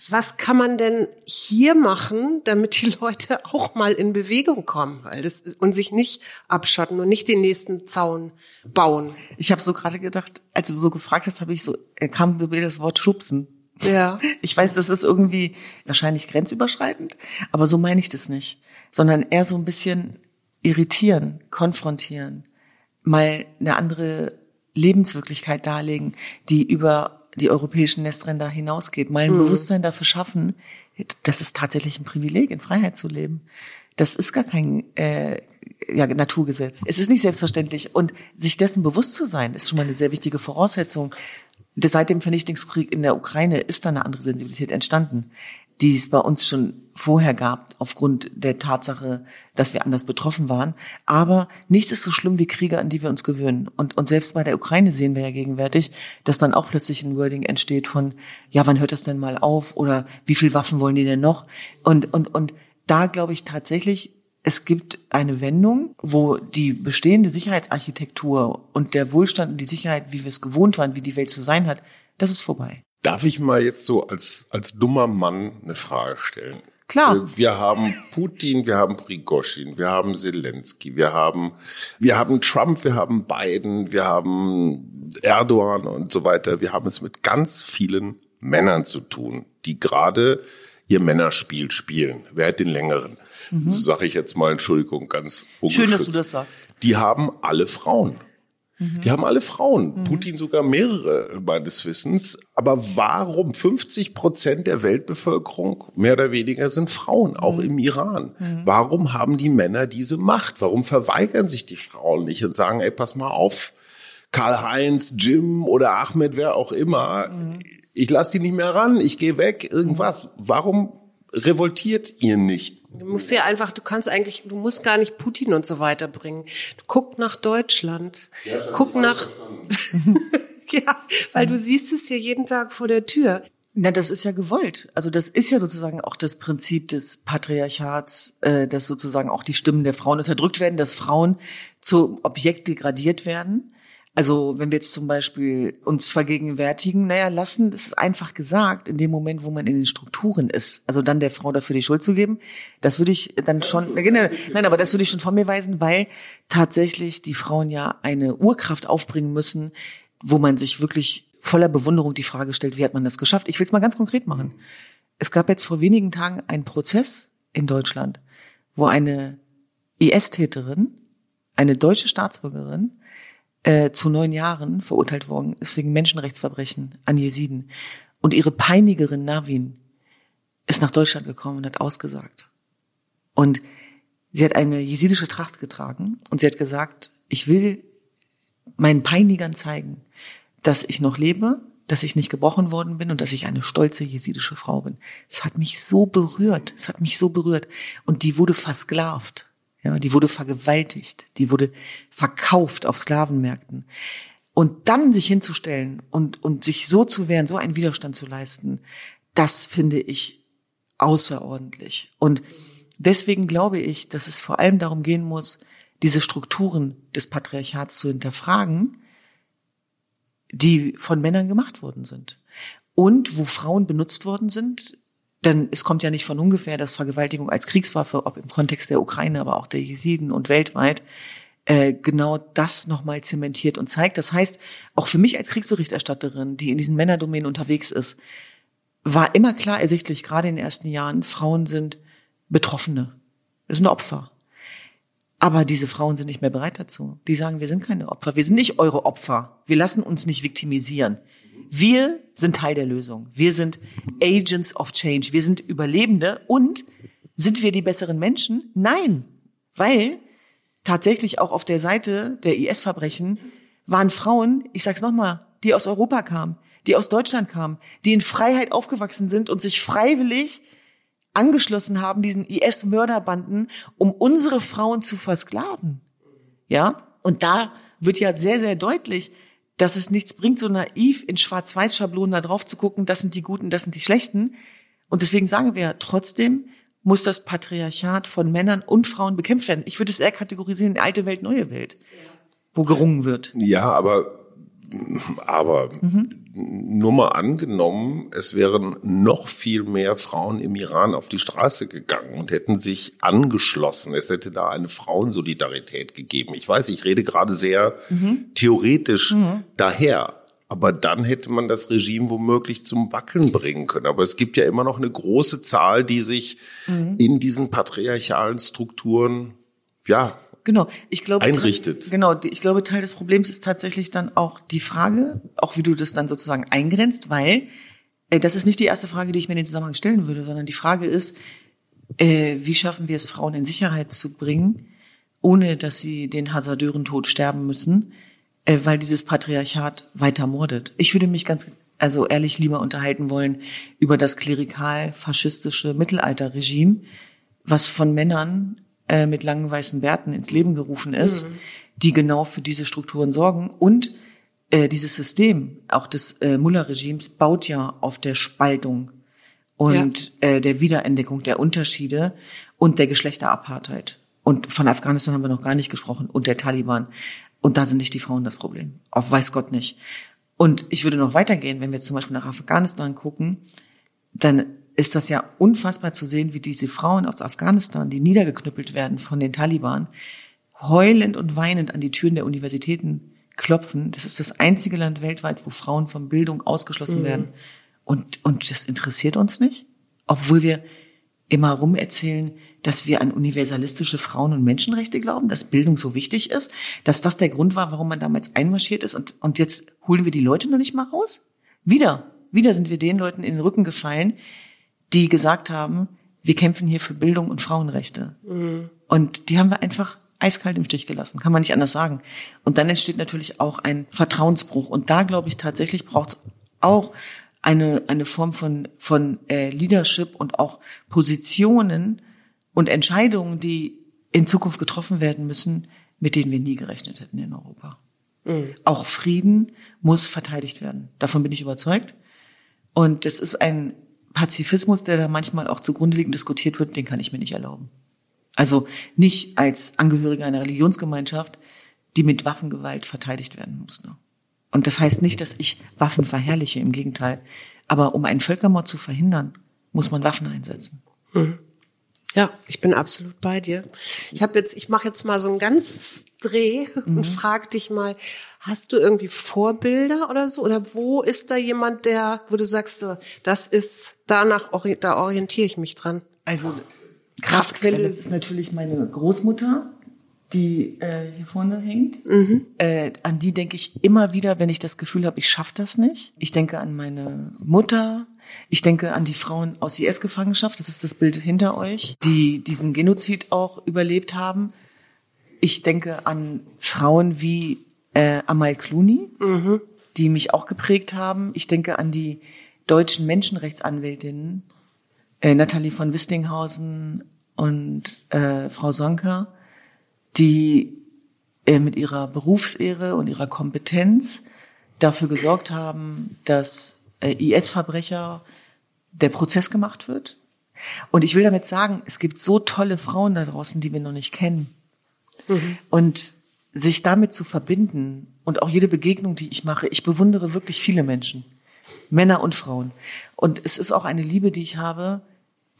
was kann man denn hier machen, damit die Leute auch mal in Bewegung kommen das, und sich nicht abschotten und nicht den nächsten Zaun bauen? Ich habe so gerade gedacht, als du so gefragt hast, habe ich so, äh, kam mir das Wort schubsen. Ja. Ich weiß, das ist irgendwie wahrscheinlich grenzüberschreitend, aber so meine ich das nicht, sondern eher so ein bisschen irritieren, konfrontieren, mal eine andere Lebenswirklichkeit darlegen, die über die europäischen Nestränder hinausgeht, mal ein mhm. Bewusstsein dafür schaffen, das ist tatsächlich ein Privileg, in Freiheit zu leben. Das ist gar kein äh, ja, Naturgesetz. Es ist nicht selbstverständlich. Und sich dessen bewusst zu sein, ist schon mal eine sehr wichtige Voraussetzung. Seit dem Vernichtungskrieg in der Ukraine ist da eine andere Sensibilität entstanden die es bei uns schon vorher gab, aufgrund der Tatsache, dass wir anders betroffen waren. Aber nichts ist so schlimm wie Kriege, an die wir uns gewöhnen. Und, und selbst bei der Ukraine sehen wir ja gegenwärtig, dass dann auch plötzlich ein Wording entsteht von, ja, wann hört das denn mal auf? Oder wie viel Waffen wollen die denn noch? Und, und, und da glaube ich tatsächlich, es gibt eine Wendung, wo die bestehende Sicherheitsarchitektur und der Wohlstand und die Sicherheit, wie wir es gewohnt waren, wie die Welt zu sein hat, das ist vorbei. Darf ich mal jetzt so als, als dummer Mann eine Frage stellen? Klar. Äh, wir haben Putin, wir haben Prigozhin, wir haben Zelensky, wir haben, wir haben Trump, wir haben Biden, wir haben Erdogan und so weiter. Wir haben es mit ganz vielen Männern zu tun, die gerade ihr Männerspiel spielen. Wer hat den längeren? Mhm. Sag ich jetzt mal, Entschuldigung, ganz ungeschützt. Schön, dass du das sagst. Die haben alle Frauen. Die haben alle Frauen, mhm. Putin sogar mehrere meines Wissens. Aber warum 50 Prozent der Weltbevölkerung mehr oder weniger sind Frauen, auch mhm. im Iran? Mhm. Warum haben die Männer diese Macht? Warum verweigern sich die Frauen nicht und sagen, ey, pass mal auf, Karl-Heinz, Jim oder Ahmed, wer auch immer. Ich lasse die nicht mehr ran, ich gehe weg, irgendwas. Warum revoltiert ihr nicht? Du musst ja einfach, du kannst eigentlich, du musst gar nicht Putin und so weiter bringen. Du guck nach Deutschland. guck nach, ja, weil du siehst es ja jeden Tag vor der Tür. Na, das ist ja gewollt. Also das ist ja sozusagen auch das Prinzip des Patriarchats, äh, dass sozusagen auch die Stimmen der Frauen unterdrückt werden, dass Frauen zu Objekt degradiert werden. Also wenn wir jetzt zum Beispiel uns vergegenwärtigen, naja, lassen, das ist einfach gesagt, in dem Moment, wo man in den Strukturen ist, also dann der Frau dafür die Schuld zu geben, das würde ich dann schon, nein, aber das würde ich schon von mir weisen, weil tatsächlich die Frauen ja eine Urkraft aufbringen müssen, wo man sich wirklich voller Bewunderung die Frage stellt, wie hat man das geschafft? Ich will es mal ganz konkret machen. Es gab jetzt vor wenigen Tagen einen Prozess in Deutschland, wo eine IS-Täterin, eine deutsche Staatsbürgerin, äh, zu neun Jahren verurteilt worden ist wegen Menschenrechtsverbrechen an Jesiden. Und ihre Peinigerin Navin ist nach Deutschland gekommen und hat ausgesagt. Und sie hat eine jesidische Tracht getragen und sie hat gesagt, ich will meinen Peinigern zeigen, dass ich noch lebe, dass ich nicht gebrochen worden bin und dass ich eine stolze jesidische Frau bin. Es hat mich so berührt, es hat mich so berührt. Und die wurde versklavt. Ja, die wurde vergewaltigt, die wurde verkauft auf Sklavenmärkten. Und dann sich hinzustellen und, und sich so zu wehren, so einen Widerstand zu leisten, das finde ich außerordentlich. Und deswegen glaube ich, dass es vor allem darum gehen muss, diese Strukturen des Patriarchats zu hinterfragen, die von Männern gemacht worden sind. Und wo Frauen benutzt worden sind, denn es kommt ja nicht von ungefähr, dass Vergewaltigung als Kriegswaffe, ob im Kontext der Ukraine, aber auch der Jesiden und weltweit, äh, genau das nochmal zementiert und zeigt. Das heißt, auch für mich als Kriegsberichterstatterin, die in diesen Männerdomänen unterwegs ist, war immer klar ersichtlich, gerade in den ersten Jahren, Frauen sind Betroffene. Das sind Opfer. Aber diese Frauen sind nicht mehr bereit dazu. Die sagen, wir sind keine Opfer. Wir sind nicht eure Opfer. Wir lassen uns nicht viktimisieren. Wir sind Teil der Lösung. Wir sind Agents of Change. Wir sind Überlebende. Und sind wir die besseren Menschen? Nein. Weil tatsächlich auch auf der Seite der IS-Verbrechen waren Frauen, ich sag's nochmal, die aus Europa kamen, die aus Deutschland kamen, die in Freiheit aufgewachsen sind und sich freiwillig angeschlossen haben, diesen IS-Mörderbanden, um unsere Frauen zu versklaven. Ja? Und da wird ja sehr, sehr deutlich, dass es nichts bringt, so naiv in Schwarz-Weiß-Schablonen da drauf zu gucken, das sind die Guten, das sind die Schlechten. Und deswegen sagen wir trotzdem, muss das Patriarchat von Männern und Frauen bekämpft werden. Ich würde es eher kategorisieren, alte Welt, neue Welt, wo gerungen wird. Ja, aber aber mhm. nur mal angenommen, es wären noch viel mehr Frauen im Iran auf die Straße gegangen und hätten sich angeschlossen. Es hätte da eine Frauensolidarität gegeben. Ich weiß, ich rede gerade sehr mhm. theoretisch mhm. daher. Aber dann hätte man das Regime womöglich zum Wackeln bringen können. Aber es gibt ja immer noch eine große Zahl, die sich mhm. in diesen patriarchalen Strukturen ja, Genau, ich glaube, einrichtet. Genau, ich glaube, Teil des Problems ist tatsächlich dann auch die Frage, auch wie du das dann sozusagen eingrenzt, weil äh, das ist nicht die erste Frage, die ich mir in den Zusammenhang stellen würde, sondern die Frage ist, äh, wie schaffen wir es, Frauen in Sicherheit zu bringen, ohne dass sie den Hasardeurentod sterben müssen, äh, weil dieses Patriarchat weiter mordet. Ich würde mich ganz also ehrlich lieber unterhalten wollen über das klerikal-faschistische Mittelalterregime, was von Männern äh, mit langen weißen Bärten ins Leben gerufen ist, mhm. die genau für diese Strukturen sorgen. Und äh, dieses System, auch des äh, Mullah-Regimes, baut ja auf der Spaltung und ja. äh, der Wiederentdeckung der Unterschiede und der Geschlechterapartheit. Und von Afghanistan haben wir noch gar nicht gesprochen und der Taliban. Und da sind nicht die Frauen das Problem. Auf weiß Gott nicht. Und ich würde noch weitergehen, wenn wir jetzt zum Beispiel nach Afghanistan gucken, dann ist das ja unfassbar zu sehen, wie diese Frauen aus Afghanistan, die niedergeknüppelt werden von den Taliban, heulend und weinend an die Türen der Universitäten klopfen. Das ist das einzige Land weltweit, wo Frauen von Bildung ausgeschlossen mhm. werden. Und, und das interessiert uns nicht, obwohl wir immer rum erzählen, dass wir an universalistische Frauen- und Menschenrechte glauben, dass Bildung so wichtig ist, dass das der Grund war, warum man damals einmarschiert ist und, und jetzt holen wir die Leute noch nicht mal raus? Wieder, wieder sind wir den Leuten in den Rücken gefallen, die gesagt haben, wir kämpfen hier für Bildung und Frauenrechte. Mhm. Und die haben wir einfach eiskalt im Stich gelassen, kann man nicht anders sagen. Und dann entsteht natürlich auch ein Vertrauensbruch. Und da glaube ich tatsächlich braucht es auch eine, eine Form von, von äh, Leadership und auch Positionen und Entscheidungen, die in Zukunft getroffen werden müssen, mit denen wir nie gerechnet hätten in Europa. Mhm. Auch Frieden muss verteidigt werden. Davon bin ich überzeugt. Und es ist ein Pazifismus, der da manchmal auch zugrunde liegend diskutiert wird, den kann ich mir nicht erlauben. Also nicht als Angehöriger einer Religionsgemeinschaft, die mit Waffengewalt verteidigt werden musste. Und das heißt nicht, dass ich Waffen verherrliche, im Gegenteil. Aber um einen Völkermord zu verhindern, muss man Waffen einsetzen. Mhm. Ja, ich bin absolut bei dir. Ich habe jetzt, ich mache jetzt mal so einen ganz Dreh mhm. und frage dich mal, hast du irgendwie Vorbilder oder so? Oder wo ist da jemand, der, wo du sagst, so, das ist danach, da orientiere ich mich dran? Also Kraftquelle ist natürlich meine Großmutter, die äh, hier vorne hängt. Mhm. Äh, an die denke ich immer wieder, wenn ich das Gefühl habe, ich schaffe das nicht. Ich denke an meine Mutter. Ich denke an die Frauen aus IS-Gefangenschaft, das ist das Bild hinter euch, die diesen Genozid auch überlebt haben. Ich denke an Frauen wie äh, Amal Clooney, mhm. die mich auch geprägt haben. Ich denke an die deutschen Menschenrechtsanwältinnen, äh, Nathalie von Wistinghausen und äh, Frau Sonka, die äh, mit ihrer Berufsehre und ihrer Kompetenz dafür gesorgt haben, dass äh, IS-Verbrecher der Prozess gemacht wird. Und ich will damit sagen, es gibt so tolle Frauen da draußen, die wir noch nicht kennen. Mhm. Und sich damit zu verbinden und auch jede Begegnung, die ich mache, ich bewundere wirklich viele Menschen, Männer und Frauen. Und es ist auch eine Liebe, die ich habe,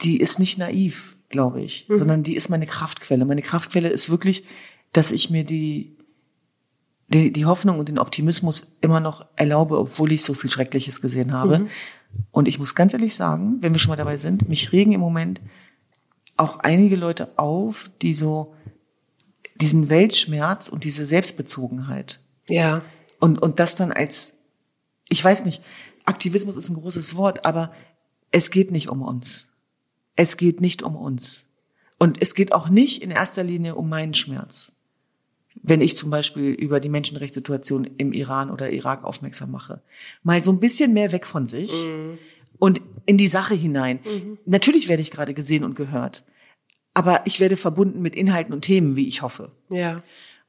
die ist nicht naiv, glaube ich, mhm. sondern die ist meine Kraftquelle. Meine Kraftquelle ist wirklich, dass ich mir die, die, die Hoffnung und den Optimismus immer noch erlaube, obwohl ich so viel Schreckliches gesehen habe. Mhm. Und ich muss ganz ehrlich sagen, wenn wir schon mal dabei sind, mich regen im Moment auch einige Leute auf, die so diesen Weltschmerz und diese Selbstbezogenheit. Ja. Und, und das dann als, ich weiß nicht, Aktivismus ist ein großes Wort, aber es geht nicht um uns. Es geht nicht um uns. Und es geht auch nicht in erster Linie um meinen Schmerz. Wenn ich zum Beispiel über die Menschenrechtssituation im Iran oder Irak aufmerksam mache. Mal so ein bisschen mehr weg von sich mhm. und in die Sache hinein. Mhm. Natürlich werde ich gerade gesehen und gehört. Aber ich werde verbunden mit Inhalten und Themen, wie ich hoffe. Ja.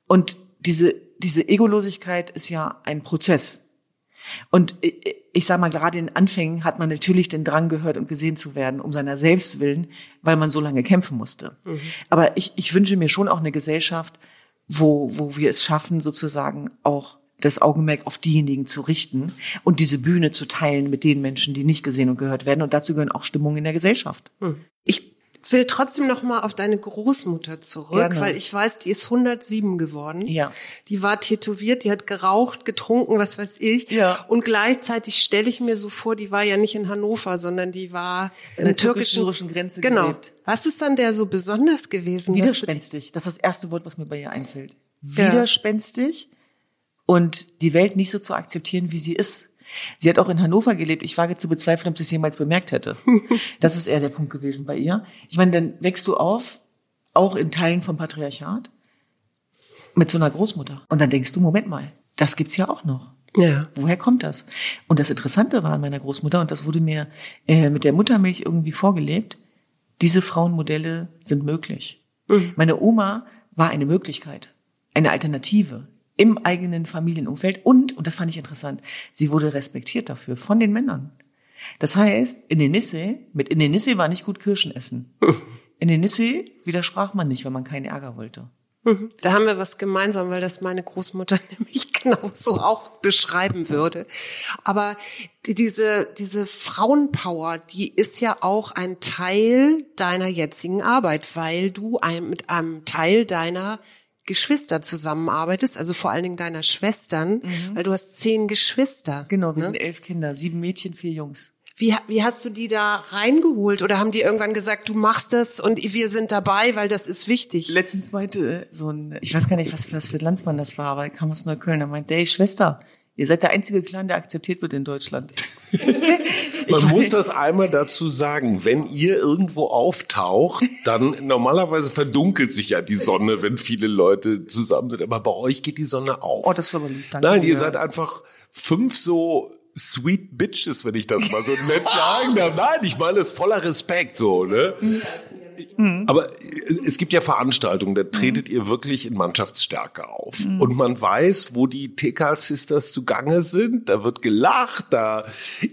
Und diese, diese Egolosigkeit ist ja ein Prozess. Und ich sage mal, gerade in Anfängen hat man natürlich den Drang gehört und gesehen zu werden, um seiner selbst willen, weil man so lange kämpfen musste. Mhm. Aber ich, ich wünsche mir schon auch eine Gesellschaft, wo, wo wir es schaffen, sozusagen auch das Augenmerk auf diejenigen zu richten und diese Bühne zu teilen mit den Menschen, die nicht gesehen und gehört werden. Und dazu gehören auch Stimmungen in der Gesellschaft. Mhm. Ich will trotzdem noch mal auf deine Großmutter zurück, Gerne. weil ich weiß, die ist 107 geworden. Ja. Die war tätowiert, die hat geraucht, getrunken, was weiß ich. Ja. Und gleichzeitig stelle ich mir so vor, die war ja nicht in Hannover, sondern die war in der türkisch-syrischen Grenze genau. gelebt. Was ist dann der so besonders gewesen? Widerspenstig. Das ist das erste Wort, was mir bei ihr einfällt. Widerspenstig ja. und die Welt nicht so zu akzeptieren, wie sie ist. Sie hat auch in Hannover gelebt. Ich wage zu bezweifeln, ob sie es jemals bemerkt hätte. Das ist eher der Punkt gewesen bei ihr. Ich meine, dann wächst du auf, auch in Teilen vom Patriarchat, mit so einer Großmutter. Und dann denkst du, Moment mal, das gibt's ja auch noch. Ja. Woher kommt das? Und das Interessante war an meiner Großmutter, und das wurde mir äh, mit der Muttermilch irgendwie vorgelebt, diese Frauenmodelle sind möglich. Mhm. Meine Oma war eine Möglichkeit, eine Alternative im eigenen Familienumfeld und, und das fand ich interessant, sie wurde respektiert dafür von den Männern. Das heißt, in den Nisse, mit in den Nisse war nicht gut Kirschen essen. In den Nisse widersprach man nicht, wenn man keinen Ärger wollte. Mhm. Da haben wir was gemeinsam, weil das meine Großmutter nämlich genauso auch beschreiben würde. Aber diese, diese Frauenpower, die ist ja auch ein Teil deiner jetzigen Arbeit, weil du ein, mit einem Teil deiner Geschwister zusammenarbeitest, also vor allen Dingen deiner Schwestern, mhm. weil du hast zehn Geschwister. Genau, wir ne? sind elf Kinder, sieben Mädchen, vier Jungs. Wie, wie hast du die da reingeholt oder haben die irgendwann gesagt, du machst das und wir sind dabei, weil das ist wichtig? Letztens meinte so ein, ich weiß gar nicht, was, was für ein Landsmann das war, aber er kam aus Neukölln, er meinte, ey Schwester, Ihr seid der einzige Clan, der akzeptiert wird in Deutschland. Man muss das einmal dazu sagen, wenn ihr irgendwo auftaucht, dann normalerweise verdunkelt sich ja die Sonne, wenn viele Leute zusammen sind. Aber bei euch geht die Sonne auf. Oh, das ist aber lieb. Danke Nein, ihr seid einfach fünf so sweet bitches, wenn ich das mal so nett sagen darf. Nein, ich meine es voller Respekt so, ne? Aber es gibt ja Veranstaltungen, da tretet ihr wirklich in Mannschaftsstärke auf. Und man weiß, wo die TK Sisters zugange sind. Da wird gelacht, da,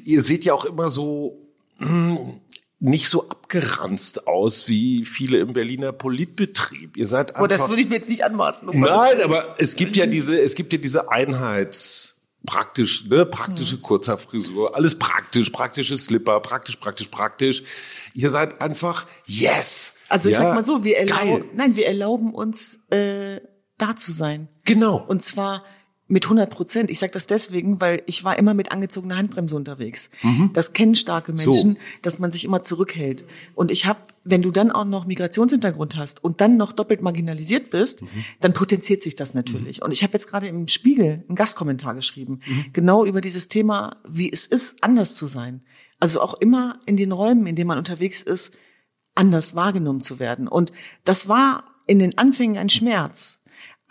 ihr seht ja auch immer so, hm, nicht so abgeranzt aus wie viele im Berliner Politbetrieb. Ihr seid einfach. Oh, das würde ich mir jetzt nicht anmaßen. um Nein, aber es gibt ja diese, es gibt ja diese Einheits, praktisch, ne, praktische Kurzhaarfrisur, alles praktisch, praktische Slipper, praktisch, praktisch, praktisch. Ihr seid einfach yes. Also ich Ja, sag mal so, wir erlauben, nein, wir erlauben uns äh, da zu sein. Genau. Und zwar mit 100 Prozent. Ich sage das deswegen, weil ich war immer mit angezogener Handbremse unterwegs. Das kennen starke Menschen, Mhm. So. dass man sich immer zurückhält. Und ich habe, wenn du dann auch noch Migrationshintergrund hast und dann noch doppelt marginalisiert bist, Mhm. dann potenziert sich das natürlich. Und ich habe jetzt gerade im Spiegel einen Gastkommentar geschrieben, Mhm. genau über dieses Thema, wie es ist, anders zu sein. Also auch immer in den Räumen, in denen man unterwegs ist, anders wahrgenommen zu werden. Und das war in den Anfängen ein Schmerz,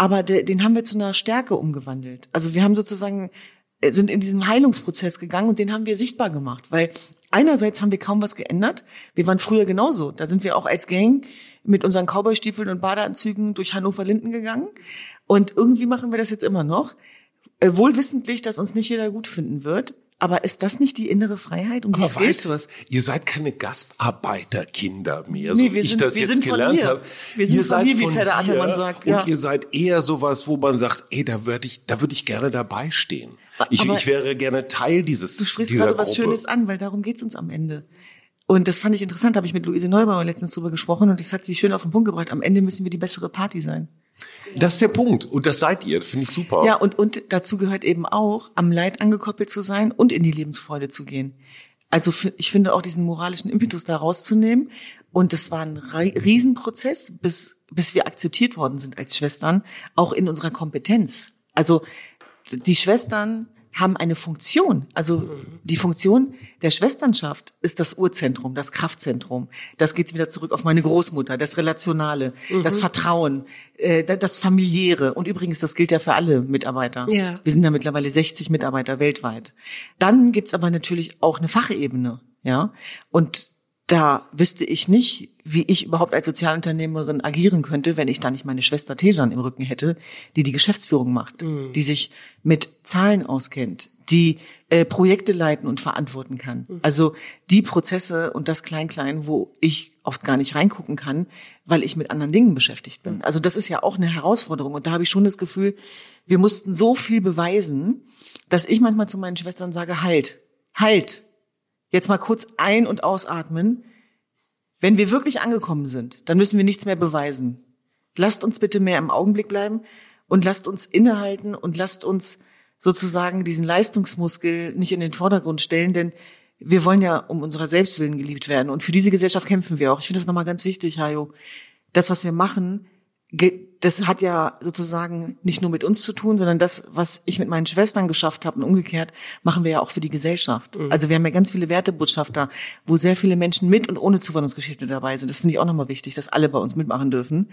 aber de, den haben wir zu einer Stärke umgewandelt. Also wir haben sozusagen äh, sind in diesen Heilungsprozess gegangen und den haben wir sichtbar gemacht, weil einerseits haben wir kaum was geändert. Wir waren früher genauso. Da sind wir auch als Gang mit unseren Cowboystiefeln und Badeanzügen durch Hannover Linden gegangen und irgendwie machen wir das jetzt immer noch, äh, wohl wissentlich, dass uns nicht jeder gut finden wird. Aber ist das nicht die innere Freiheit, um die Aber es geht? weißt du was? Ihr seid keine Gastarbeiterkinder mehr, Nee, so wir wie ich sind- das wir jetzt sind von gelernt hier. habe. Wir sind ihr von seid hier, wie Pferde Attermann sagt, Und ja. ihr seid eher sowas, wo man sagt, ey, da würde ich, da würde ich gerne dabei stehen. Ich, ich wäre gerne Teil dieses Du sprichst gerade was Gruppe. Schönes an, weil darum geht's uns am Ende. Und das fand ich interessant, habe ich mit Luise Neubauer letztens drüber gesprochen und das hat sie schön auf den Punkt gebracht. Am Ende müssen wir die bessere Party sein. Das ist der Punkt. Und das seid ihr. Finde ich super. Ja, und, und dazu gehört eben auch, am Leid angekoppelt zu sein und in die Lebensfreude zu gehen. Also ich finde auch diesen moralischen Impetus da rauszunehmen. Und das war ein Riesenprozess, bis, bis wir akzeptiert worden sind als Schwestern, auch in unserer Kompetenz. Also die Schwestern haben eine Funktion. Also die Funktion der Schwesternschaft ist das Urzentrum, das Kraftzentrum. Das geht wieder zurück auf meine Großmutter, das Relationale, das Vertrauen, äh, da- das Familiäre. Und übrigens, das gilt ja für alle Mitarbeiter. Ja. Wir sind ja mittlerweile 60 Mitarbeiter weltweit. Dann gibt's aber natürlich auch eine Fachebene, ja. Und da wüsste ich nicht, wie ich überhaupt als Sozialunternehmerin agieren könnte, wenn ich da nicht meine Schwester Tejan im Rücken hätte, die die Geschäftsführung macht, die sich mit Zahlen auskennt, die äh, Projekte leiten und verantworten kann. Also die Prozesse und das Klein-Klein, wo ich oft gar nicht reingucken kann, weil ich mit anderen Dingen beschäftigt bin. Also das ist ja auch eine Herausforderung. Und da habe ich schon das Gefühl, wir mussten so viel beweisen, dass ich manchmal zu meinen Schwestern sage, halt, halt, jetzt mal kurz ein- und ausatmen. Wenn wir wirklich angekommen sind, dann müssen wir nichts mehr beweisen. Lasst uns bitte mehr im Augenblick bleiben und lasst uns innehalten und lasst uns sozusagen diesen Leistungsmuskel nicht in den Vordergrund stellen, denn wir wollen ja um unserer Selbstwillen geliebt werden und für diese Gesellschaft kämpfen wir auch. Ich finde das nochmal ganz wichtig, Hajo. Das, was wir machen, das hat ja sozusagen nicht nur mit uns zu tun, sondern das, was ich mit meinen Schwestern geschafft habe und umgekehrt, machen wir ja auch für die Gesellschaft. Also wir haben ja ganz viele Wertebotschafter, wo sehr viele Menschen mit und ohne Zuwanderungsgeschichte dabei sind. Das finde ich auch nochmal wichtig, dass alle bei uns mitmachen dürfen.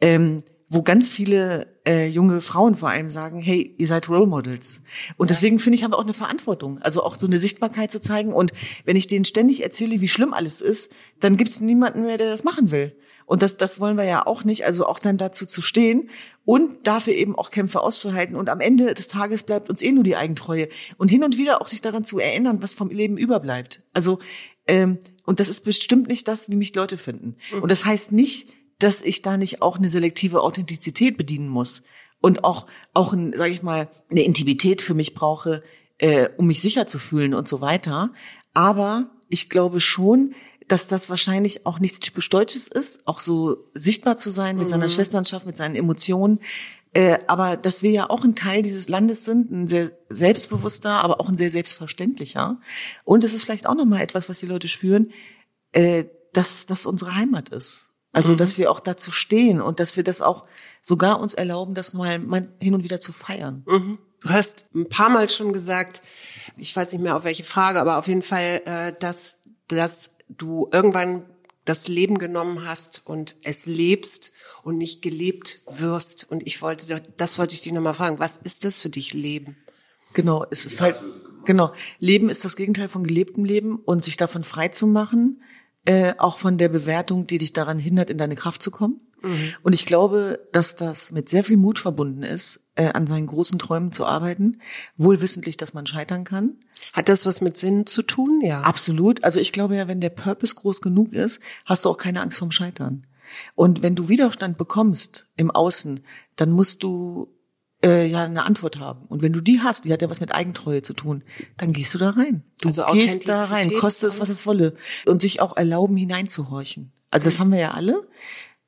Ähm, wo ganz viele äh, junge Frauen vor allem sagen, hey, ihr seid Role Models. Und deswegen finde ich, haben wir auch eine Verantwortung, also auch so eine Sichtbarkeit zu zeigen. Und wenn ich denen ständig erzähle, wie schlimm alles ist, dann gibt es niemanden mehr, der das machen will. Und das, das wollen wir ja auch nicht, also auch dann dazu zu stehen und dafür eben auch Kämpfe auszuhalten. Und am Ende des Tages bleibt uns eh nur die Eigentreue. Und hin und wieder auch sich daran zu erinnern, was vom Leben überbleibt. Also, ähm, und das ist bestimmt nicht das, wie mich Leute finden. Und das heißt nicht, dass ich da nicht auch eine selektive Authentizität bedienen muss und auch auch ein, sage ich mal, eine Intimität für mich brauche, äh, um mich sicher zu fühlen und so weiter. Aber ich glaube schon, dass das wahrscheinlich auch nichts typisch Deutsches ist, auch so sichtbar zu sein mit seiner Schwesternschaft, mit seinen Emotionen. Äh, aber dass wir ja auch ein Teil dieses Landes sind, ein sehr selbstbewusster, aber auch ein sehr selbstverständlicher. Und es ist vielleicht auch nochmal etwas, was die Leute spüren, äh, dass das unsere Heimat ist. Also, dass wir auch dazu stehen und dass wir das auch sogar uns erlauben, das mal, mal hin und wieder zu feiern. Du hast ein paar Mal schon gesagt, ich weiß nicht mehr auf welche Frage, aber auf jeden Fall, äh, dass, dass du irgendwann das Leben genommen hast und es lebst und nicht gelebt wirst. Und ich wollte, das wollte ich dich nochmal fragen. Was ist das für dich Leben? Genau, es ist halt, genau. Leben ist das Gegenteil von gelebtem Leben und sich davon frei zu machen, äh, auch von der Bewertung, die dich daran hindert, in deine Kraft zu kommen. Mhm. Und ich glaube, dass das mit sehr viel Mut verbunden ist, äh, an seinen großen Träumen zu arbeiten, wohlwissentlich, dass man scheitern kann. Hat das was mit Sinn zu tun? Ja. Absolut. Also ich glaube ja, wenn der Purpose groß genug ist, hast du auch keine Angst vorm Scheitern. Und wenn du Widerstand bekommst im Außen, dann musst du äh, ja eine Antwort haben. Und wenn du die hast, die hat ja was mit Eigentreue zu tun, dann gehst du da rein. Du also gehst da rein, kostet es, was es wolle. Und sich auch erlauben, hineinzuhorchen. Also das haben wir ja alle.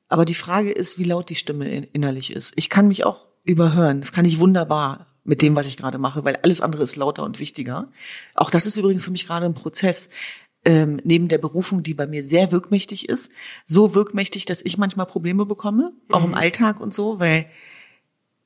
Aber die Frage ist, wie laut die Stimme innerlich ist. Ich kann mich auch überhören. Das kann ich wunderbar mit dem, was ich gerade mache, weil alles andere ist lauter und wichtiger. Auch das ist übrigens für mich gerade ein Prozess. Ähm, neben der Berufung, die bei mir sehr wirkmächtig ist, so wirkmächtig, dass ich manchmal Probleme bekomme, auch mhm. im Alltag und so, weil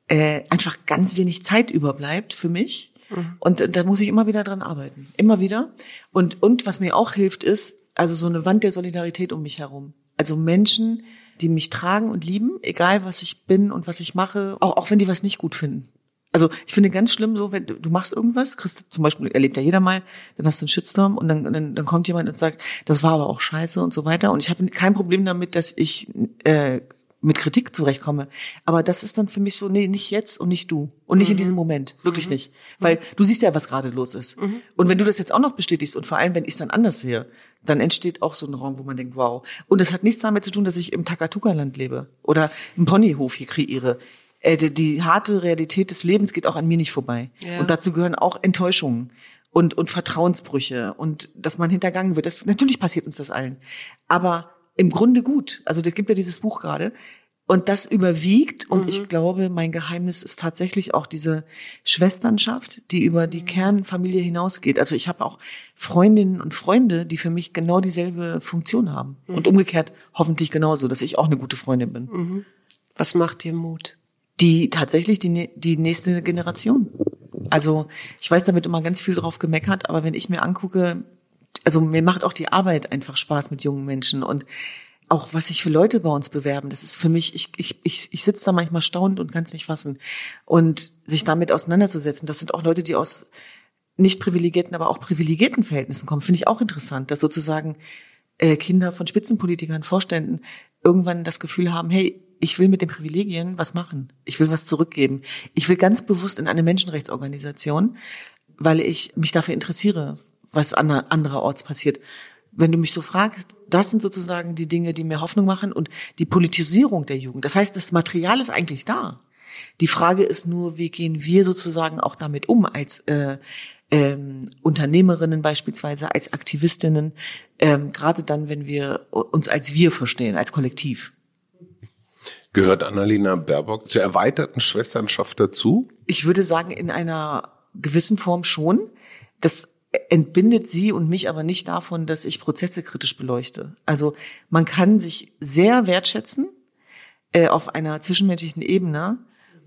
äh, einfach ganz wenig Zeit überbleibt für mich. Mhm. Und da muss ich immer wieder dran arbeiten. Immer wieder. Und, und was mir auch hilft, ist, also so eine Wand der Solidarität um mich herum. Also Menschen, die mich tragen und lieben, egal was ich bin und was ich mache, auch, auch wenn die was nicht gut finden. Also ich finde ganz schlimm so, wenn du, du machst irgendwas, kriegst zum Beispiel, erlebt ja jeder mal, dann hast du einen Shitstorm und dann, dann, dann kommt jemand und sagt, das war aber auch scheiße und so weiter. Und ich habe kein Problem damit, dass ich äh, mit Kritik zurechtkomme. Aber das ist dann für mich so, nee, nicht jetzt und nicht du. Und nicht mhm. in diesem Moment. Wirklich mhm. nicht. Weil du siehst ja, was gerade los ist. Mhm. Und wenn du das jetzt auch noch bestätigst und vor allem, wenn ich es dann anders sehe, dann entsteht auch so ein Raum, wo man denkt, wow. Und das hat nichts damit zu tun, dass ich im Takatuka-Land lebe oder im Ponyhof hier kreiere. Äh, die, die, harte Realität des Lebens geht auch an mir nicht vorbei. Ja. Und dazu gehören auch Enttäuschungen und, und Vertrauensbrüche und dass man hintergangen wird. Das, natürlich passiert uns das allen. Aber im Grunde gut. Also es gibt ja dieses Buch gerade. Und das überwiegt. Und mhm. ich glaube, mein Geheimnis ist tatsächlich auch diese Schwesternschaft, die über die mhm. Kernfamilie hinausgeht. Also ich habe auch Freundinnen und Freunde, die für mich genau dieselbe Funktion haben. Mhm. Und umgekehrt hoffentlich genauso, dass ich auch eine gute Freundin bin. Mhm. Was macht dir Mut? Die tatsächlich die, die nächste Generation. Also ich weiß, da wird immer ganz viel drauf gemeckert, aber wenn ich mir angucke, also mir macht auch die Arbeit einfach Spaß mit jungen Menschen und auch was sich für Leute bei uns bewerben, das ist für mich, ich, ich, ich, ich sitze da manchmal staunend und kann es nicht fassen. Und sich damit auseinanderzusetzen, das sind auch Leute, die aus nicht privilegierten, aber auch privilegierten Verhältnissen kommen, finde ich auch interessant, dass sozusagen äh, Kinder von Spitzenpolitikern, Vorständen irgendwann das Gefühl haben, hey, ich will mit den Privilegien was machen. Ich will was zurückgeben. Ich will ganz bewusst in eine Menschenrechtsorganisation, weil ich mich dafür interessiere, was andererorts passiert wenn du mich so fragst, das sind sozusagen die Dinge, die mir Hoffnung machen und die Politisierung der Jugend. Das heißt, das Material ist eigentlich da. Die Frage ist nur, wie gehen wir sozusagen auch damit um als äh, ähm, Unternehmerinnen beispielsweise, als Aktivistinnen, ähm, gerade dann, wenn wir uns als wir verstehen, als Kollektiv. Gehört Annalena Baerbock zur erweiterten Schwesternschaft dazu? Ich würde sagen, in einer gewissen Form schon. Das entbindet sie und mich aber nicht davon, dass ich Prozesse kritisch beleuchte. Also man kann sich sehr wertschätzen äh, auf einer zwischenmenschlichen Ebene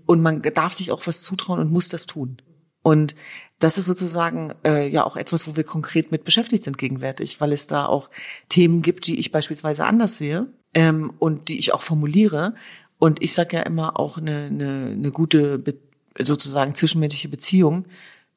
und man darf sich auch was zutrauen und muss das tun. Und das ist sozusagen äh, ja auch etwas, wo wir konkret mit beschäftigt sind gegenwärtig, weil es da auch Themen gibt, die ich beispielsweise anders sehe ähm, und die ich auch formuliere. Und ich sage ja immer auch eine, eine, eine gute sozusagen zwischenmenschliche Beziehung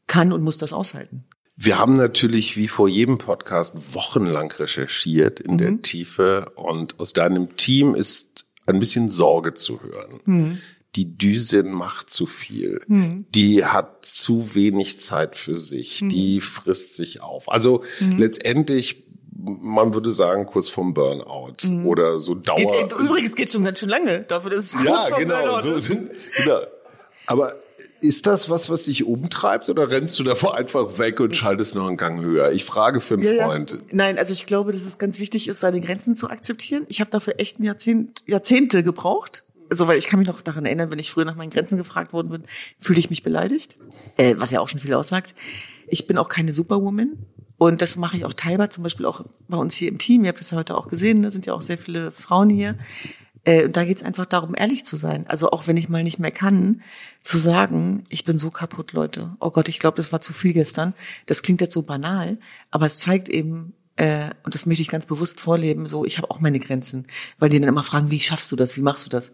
kann und muss das aushalten. Wir haben natürlich wie vor jedem Podcast wochenlang recherchiert in mhm. der Tiefe und aus deinem Team ist ein bisschen Sorge zu hören. Mhm. Die Düsin macht zu viel. Mhm. Die hat zu wenig Zeit für sich. Mhm. Die frisst sich auf. Also mhm. letztendlich man würde sagen, kurz vorm Burnout mhm. oder so Dauer. Geht, übrigens geht schon ganz schön lange dafür, dass es kurz ja, vorm genau, Burnout so ist. Sind, genau. Aber ist das was, was dich umtreibt oder rennst du davor einfach weg und schaltest noch einen Gang höher? Ich frage für einen ja, Freund. Ja. Nein, also ich glaube, dass es ganz wichtig ist, seine Grenzen zu akzeptieren. Ich habe dafür echt ein Jahrzehnt, Jahrzehnte gebraucht. Also, weil ich kann mich noch daran erinnern, wenn ich früher nach meinen Grenzen gefragt worden bin, fühle ich mich beleidigt. Äh, was ja auch schon viel aussagt. Ich bin auch keine Superwoman. Und das mache ich auch teilbar, zum Beispiel auch bei uns hier im Team. Ihr habt das ja heute auch gesehen, da sind ja auch sehr viele Frauen hier Äh, da geht's einfach darum, ehrlich zu sein. Also auch wenn ich mal nicht mehr kann, zu sagen, ich bin so kaputt, Leute. Oh Gott, ich glaube, das war zu viel gestern. Das klingt jetzt so banal, aber es zeigt eben, äh, und das möchte ich ganz bewusst vorleben, so, ich habe auch meine Grenzen. Weil die dann immer fragen, wie schaffst du das, wie machst du das?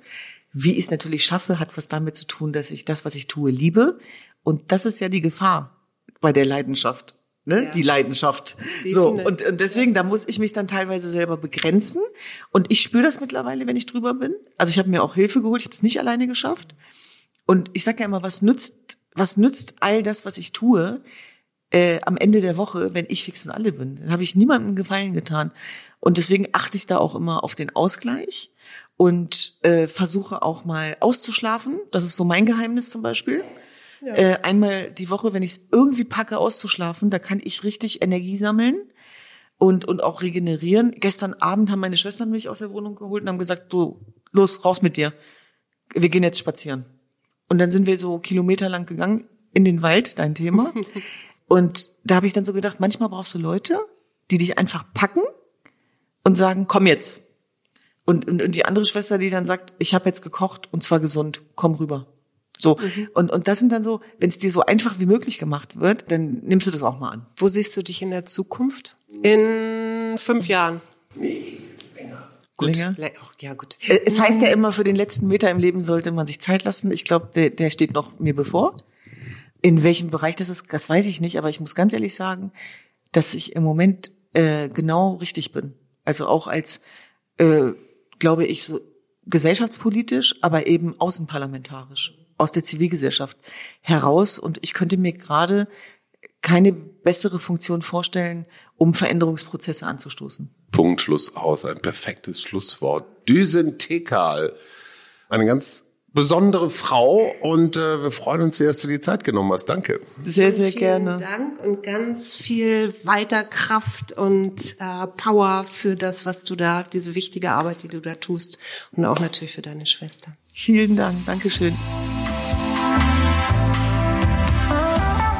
Wie ich es natürlich schaffe, hat was damit zu tun, dass ich das, was ich tue, liebe. Und das ist ja die Gefahr bei der Leidenschaft ne, ja. die Leidenschaft. So und, und deswegen, da muss ich mich dann teilweise selber begrenzen und ich spüre das mittlerweile, wenn ich drüber bin. Also ich habe mir auch Hilfe geholt, ich habe es nicht alleine geschafft. Und ich sage ja immer, was nützt, was nützt all das, was ich tue, äh, am Ende der Woche, wenn ich fix und alle bin? Dann habe ich niemandem Gefallen getan. Und deswegen achte ich da auch immer auf den Ausgleich und äh, versuche auch mal auszuschlafen. Das ist so mein Geheimnis zum Beispiel. Ja. Äh, einmal die Woche, wenn ich es irgendwie packe, auszuschlafen, da kann ich richtig Energie sammeln und, und auch regenerieren. Gestern Abend haben meine Schwestern mich aus der Wohnung geholt und haben gesagt, du, los, raus mit dir. Wir gehen jetzt spazieren. Und dann sind wir so kilometerlang gegangen in den Wald, dein Thema. und da habe ich dann so gedacht, manchmal brauchst du Leute, die dich einfach packen und sagen, komm jetzt. Und, und, und die andere Schwester, die dann sagt, ich habe jetzt gekocht und zwar gesund, komm rüber. So. Mhm. Und, und das sind dann so, wenn es dir so einfach wie möglich gemacht wird, dann nimmst du das auch mal an. Wo siehst du dich in der Zukunft? In fünf Jahren? Nee, länger. Gut. Länger? Ja, gut. Äh, es heißt ja immer, für den letzten Meter im Leben sollte man sich Zeit lassen. Ich glaube, der, der steht noch mir bevor. In welchem Bereich das ist, das weiß ich nicht, aber ich muss ganz ehrlich sagen, dass ich im Moment äh, genau richtig bin. Also auch als, äh, glaube ich, so gesellschaftspolitisch, aber eben außenparlamentarisch aus der Zivilgesellschaft heraus. Und ich könnte mir gerade keine bessere Funktion vorstellen, um Veränderungsprozesse anzustoßen. Punkt, Schluss aus. Ein perfektes Schlusswort. Düsen Tekal. Eine ganz besondere Frau und äh, wir freuen uns sehr, dass du die Zeit genommen hast. Danke. Sehr, sehr Vielen gerne. Dank und ganz viel weiter Kraft und äh, Power für das, was du da, diese wichtige Arbeit, die du da tust und auch natürlich für deine Schwester. Vielen Dank. Dankeschön.